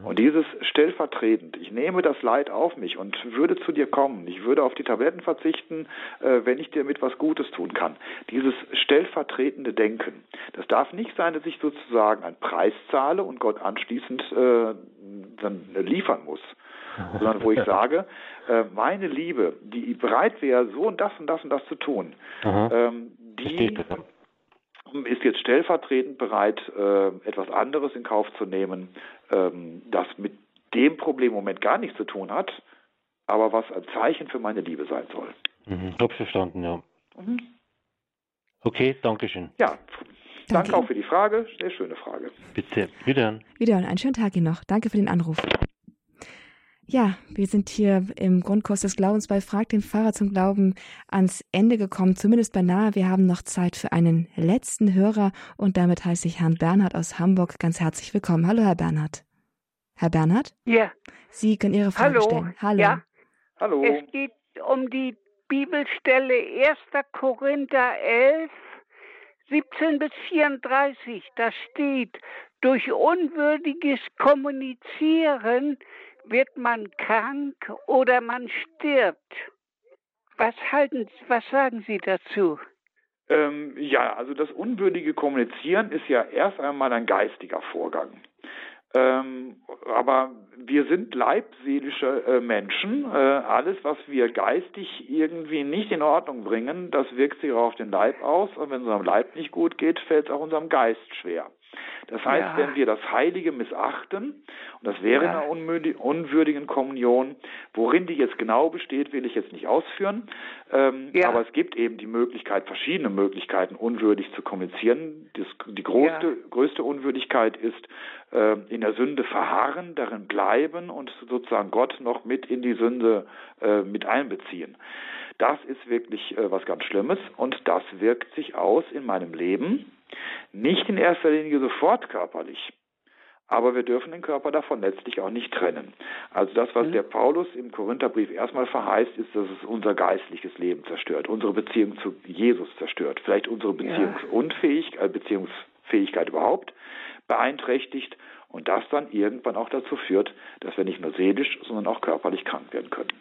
Mhm. Und dieses stellvertretend, ich nehme das Leid auf mich und würde zu dir kommen, ich würde auf die Tabletten verzichten, äh, wenn ich dir mit was Gutes tun kann. Dieses stellvertretende Denken, das darf nicht sein, dass ich sozusagen einen Preis zahle und Gott anschließend äh, dann liefern muss, sondern wo ich sage, äh, meine Liebe, die bereit wäre, so und das und das und das zu tun, ähm, die ist jetzt stellvertretend bereit, äh, etwas anderes in Kauf zu nehmen, ähm, das mit dem Problem im Moment gar nichts zu tun hat, aber was ein Zeichen für meine Liebe sein soll. Mhm, hab verstanden, ja. Mhm. Okay, danke schön. Ja, danke. danke auch für die Frage. Sehr schöne Frage. Bitte, wiederhören. Wiederhören, einen schönen Tag Ihnen noch. Danke für den Anruf. Ja, wir sind hier im Grundkurs des Glaubens bei Frag den Pfarrer zum Glauben ans Ende gekommen, zumindest beinahe. Wir haben noch Zeit für einen letzten Hörer und damit heiße ich Herrn Bernhard aus Hamburg ganz herzlich willkommen. Hallo, Herr Bernhard. Herr Bernhard? Ja. Sie können Ihre Frage Hallo. stellen. Hallo. Ja. Hallo. Es geht um die Bibelstelle 1. Korinther 11, 17 bis 34. Da steht, durch unwürdiges Kommunizieren wird man krank oder man stirbt. Was halten, was sagen Sie dazu? Ähm, ja, also das unwürdige Kommunizieren ist ja erst einmal ein geistiger Vorgang. Ähm, aber wir sind leibseelische äh, Menschen. Äh, alles, was wir geistig irgendwie nicht in Ordnung bringen, das wirkt sich auch auf den Leib aus. Und wenn es unserem Leib nicht gut geht, fällt es auch unserem Geist schwer. Das heißt, ja. wenn wir das Heilige missachten, und das wäre ja. in einer unwürdigen Kommunion, worin die jetzt genau besteht, will ich jetzt nicht ausführen, ähm, ja. aber es gibt eben die Möglichkeit, verschiedene Möglichkeiten, unwürdig zu kommunizieren. Das, die größte, größte Unwürdigkeit ist, äh, in der Sünde verharren, darin bleiben und sozusagen Gott noch mit in die Sünde äh, mit einbeziehen. Das ist wirklich äh, was ganz Schlimmes und das wirkt sich aus in meinem Leben nicht in erster Linie sofort körperlich. Aber wir dürfen den Körper davon letztlich auch nicht trennen. Also das, was mhm. der Paulus im Korintherbrief erstmal verheißt, ist, dass es unser geistliches Leben zerstört, unsere Beziehung zu Jesus zerstört, vielleicht unsere Beziehungsunfähigkeit, äh, Beziehungsfähigkeit überhaupt beeinträchtigt und das dann irgendwann auch dazu führt, dass wir nicht nur seelisch, sondern auch körperlich krank werden können.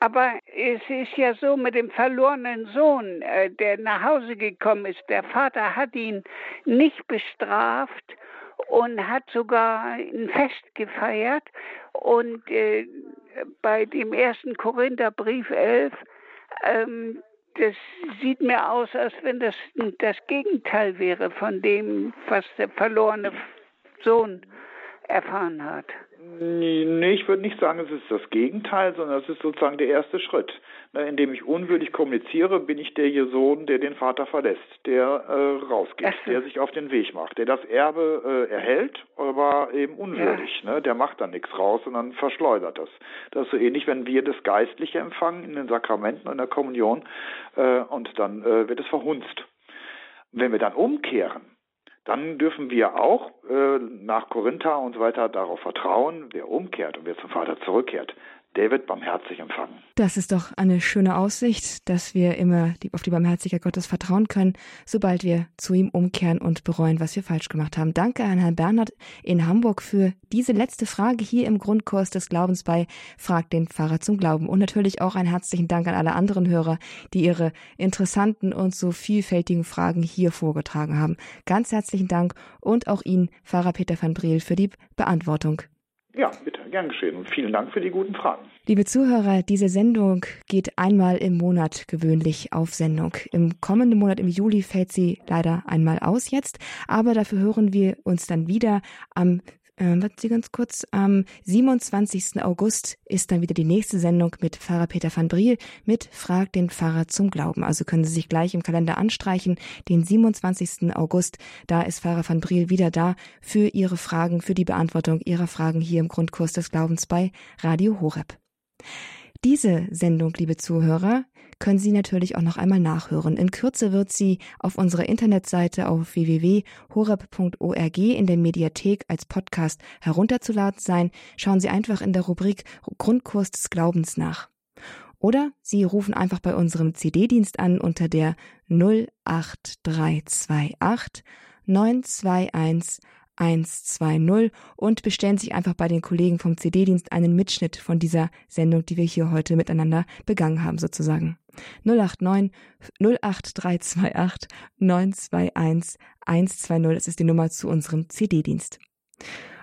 Aber es ist ja so mit dem verlorenen Sohn, äh, der nach Hause gekommen ist. Der Vater hat ihn nicht bestraft und hat sogar ein Fest gefeiert. Und äh, bei dem ersten Korintherbrief 11, ähm, das sieht mir aus, als wenn das das Gegenteil wäre von dem, was der verlorene Sohn erfahren hat. Nee, ich würde nicht sagen, es ist das Gegenteil, sondern es ist sozusagen der erste Schritt. Indem ich unwürdig kommuniziere, bin ich der Sohn, der den Vater verlässt, der äh, rausgeht, so. der sich auf den Weg macht, der das Erbe äh, erhält, aber eben unwürdig. Ja. Ne? Der macht dann nichts raus, sondern verschleudert das. Das ist so ähnlich, wenn wir das Geistliche empfangen in den Sakramenten und der Kommunion äh, und dann äh, wird es verhunzt. Wenn wir dann umkehren, dann dürfen wir auch äh, nach Korinther und so weiter darauf vertrauen, wer umkehrt und wer zum Vater zurückkehrt, wird barmherzig empfangen. Das ist doch eine schöne Aussicht, dass wir immer auf die Barmherzigkeit Gottes vertrauen können, sobald wir zu ihm umkehren und bereuen, was wir falsch gemacht haben. Danke an Herrn Bernhard in Hamburg für diese letzte Frage hier im Grundkurs des Glaubens bei Frag den Pfarrer zum Glauben. Und natürlich auch einen herzlichen Dank an alle anderen Hörer, die ihre interessanten und so vielfältigen Fragen hier vorgetragen haben. Ganz herzlichen Dank und auch Ihnen, Pfarrer Peter van Briel, für die Beantwortung. Ja, bitte, gern geschehen und vielen Dank für die guten Fragen. Liebe Zuhörer, diese Sendung geht einmal im Monat gewöhnlich auf Sendung. Im kommenden Monat, im Juli, fällt sie leider einmal aus jetzt, aber dafür hören wir uns dann wieder am äh, warten Sie ganz kurz, am 27. August ist dann wieder die nächste Sendung mit Pfarrer Peter van Briel mit Frag den Pfarrer zum Glauben. Also können Sie sich gleich im Kalender anstreichen, den 27. August, da ist Pfarrer van Briel wieder da für Ihre Fragen, für die Beantwortung Ihrer Fragen hier im Grundkurs des Glaubens bei Radio Horeb. Diese Sendung, liebe Zuhörer, können Sie natürlich auch noch einmal nachhören. In Kürze wird sie auf unserer Internetseite auf www.horeb.org in der Mediathek als Podcast herunterzuladen sein. Schauen Sie einfach in der Rubrik Grundkurs des Glaubens nach. Oder Sie rufen einfach bei unserem CD-Dienst an unter der 08328 921 120 und bestellen sich einfach bei den Kollegen vom CD-Dienst einen Mitschnitt von dieser Sendung, die wir hier heute miteinander begangen haben, sozusagen. 089 08328 921 120, das ist die Nummer zu unserem CD-Dienst.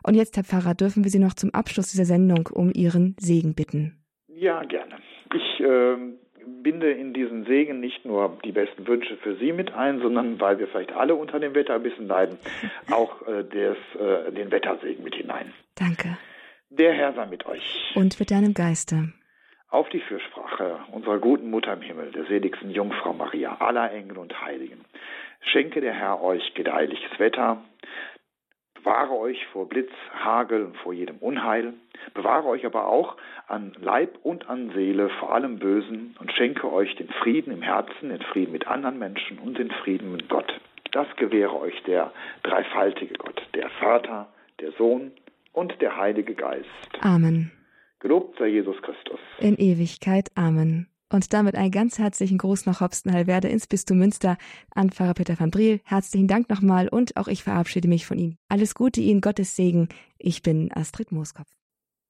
Und jetzt, Herr Pfarrer, dürfen wir Sie noch zum Abschluss dieser Sendung um Ihren Segen bitten. Ja, gerne. Ich äh, binde in diesen Segen nicht nur die besten Wünsche für Sie mit ein, sondern weil wir vielleicht alle unter dem Wetter ein bisschen leiden, auch äh, des, äh, den Wettersegen mit hinein. Danke. Der Herr sei mit euch. Und mit deinem Geiste. Auf die Fürsprache unserer guten Mutter im Himmel, der seligsten Jungfrau Maria, aller Engel und Heiligen, schenke der Herr euch gedeihliches Wetter, bewahre euch vor Blitz, Hagel und vor jedem Unheil, bewahre euch aber auch an Leib und an Seele vor allem Bösen und schenke euch den Frieden im Herzen, den Frieden mit anderen Menschen und den Frieden mit Gott. Das gewähre euch der dreifaltige Gott, der Vater, der Sohn und der Heilige Geist. Amen. Gelobt sei Jesus Christus. In Ewigkeit. Amen. Und damit einen ganz herzlichen Gruß nach Hopstenheilwerde ins Bistum Münster an Pfarrer Peter van Briel. Herzlichen Dank nochmal und auch ich verabschiede mich von Ihnen. Alles Gute Ihnen, Gottes Segen. Ich bin Astrid Mooskopf.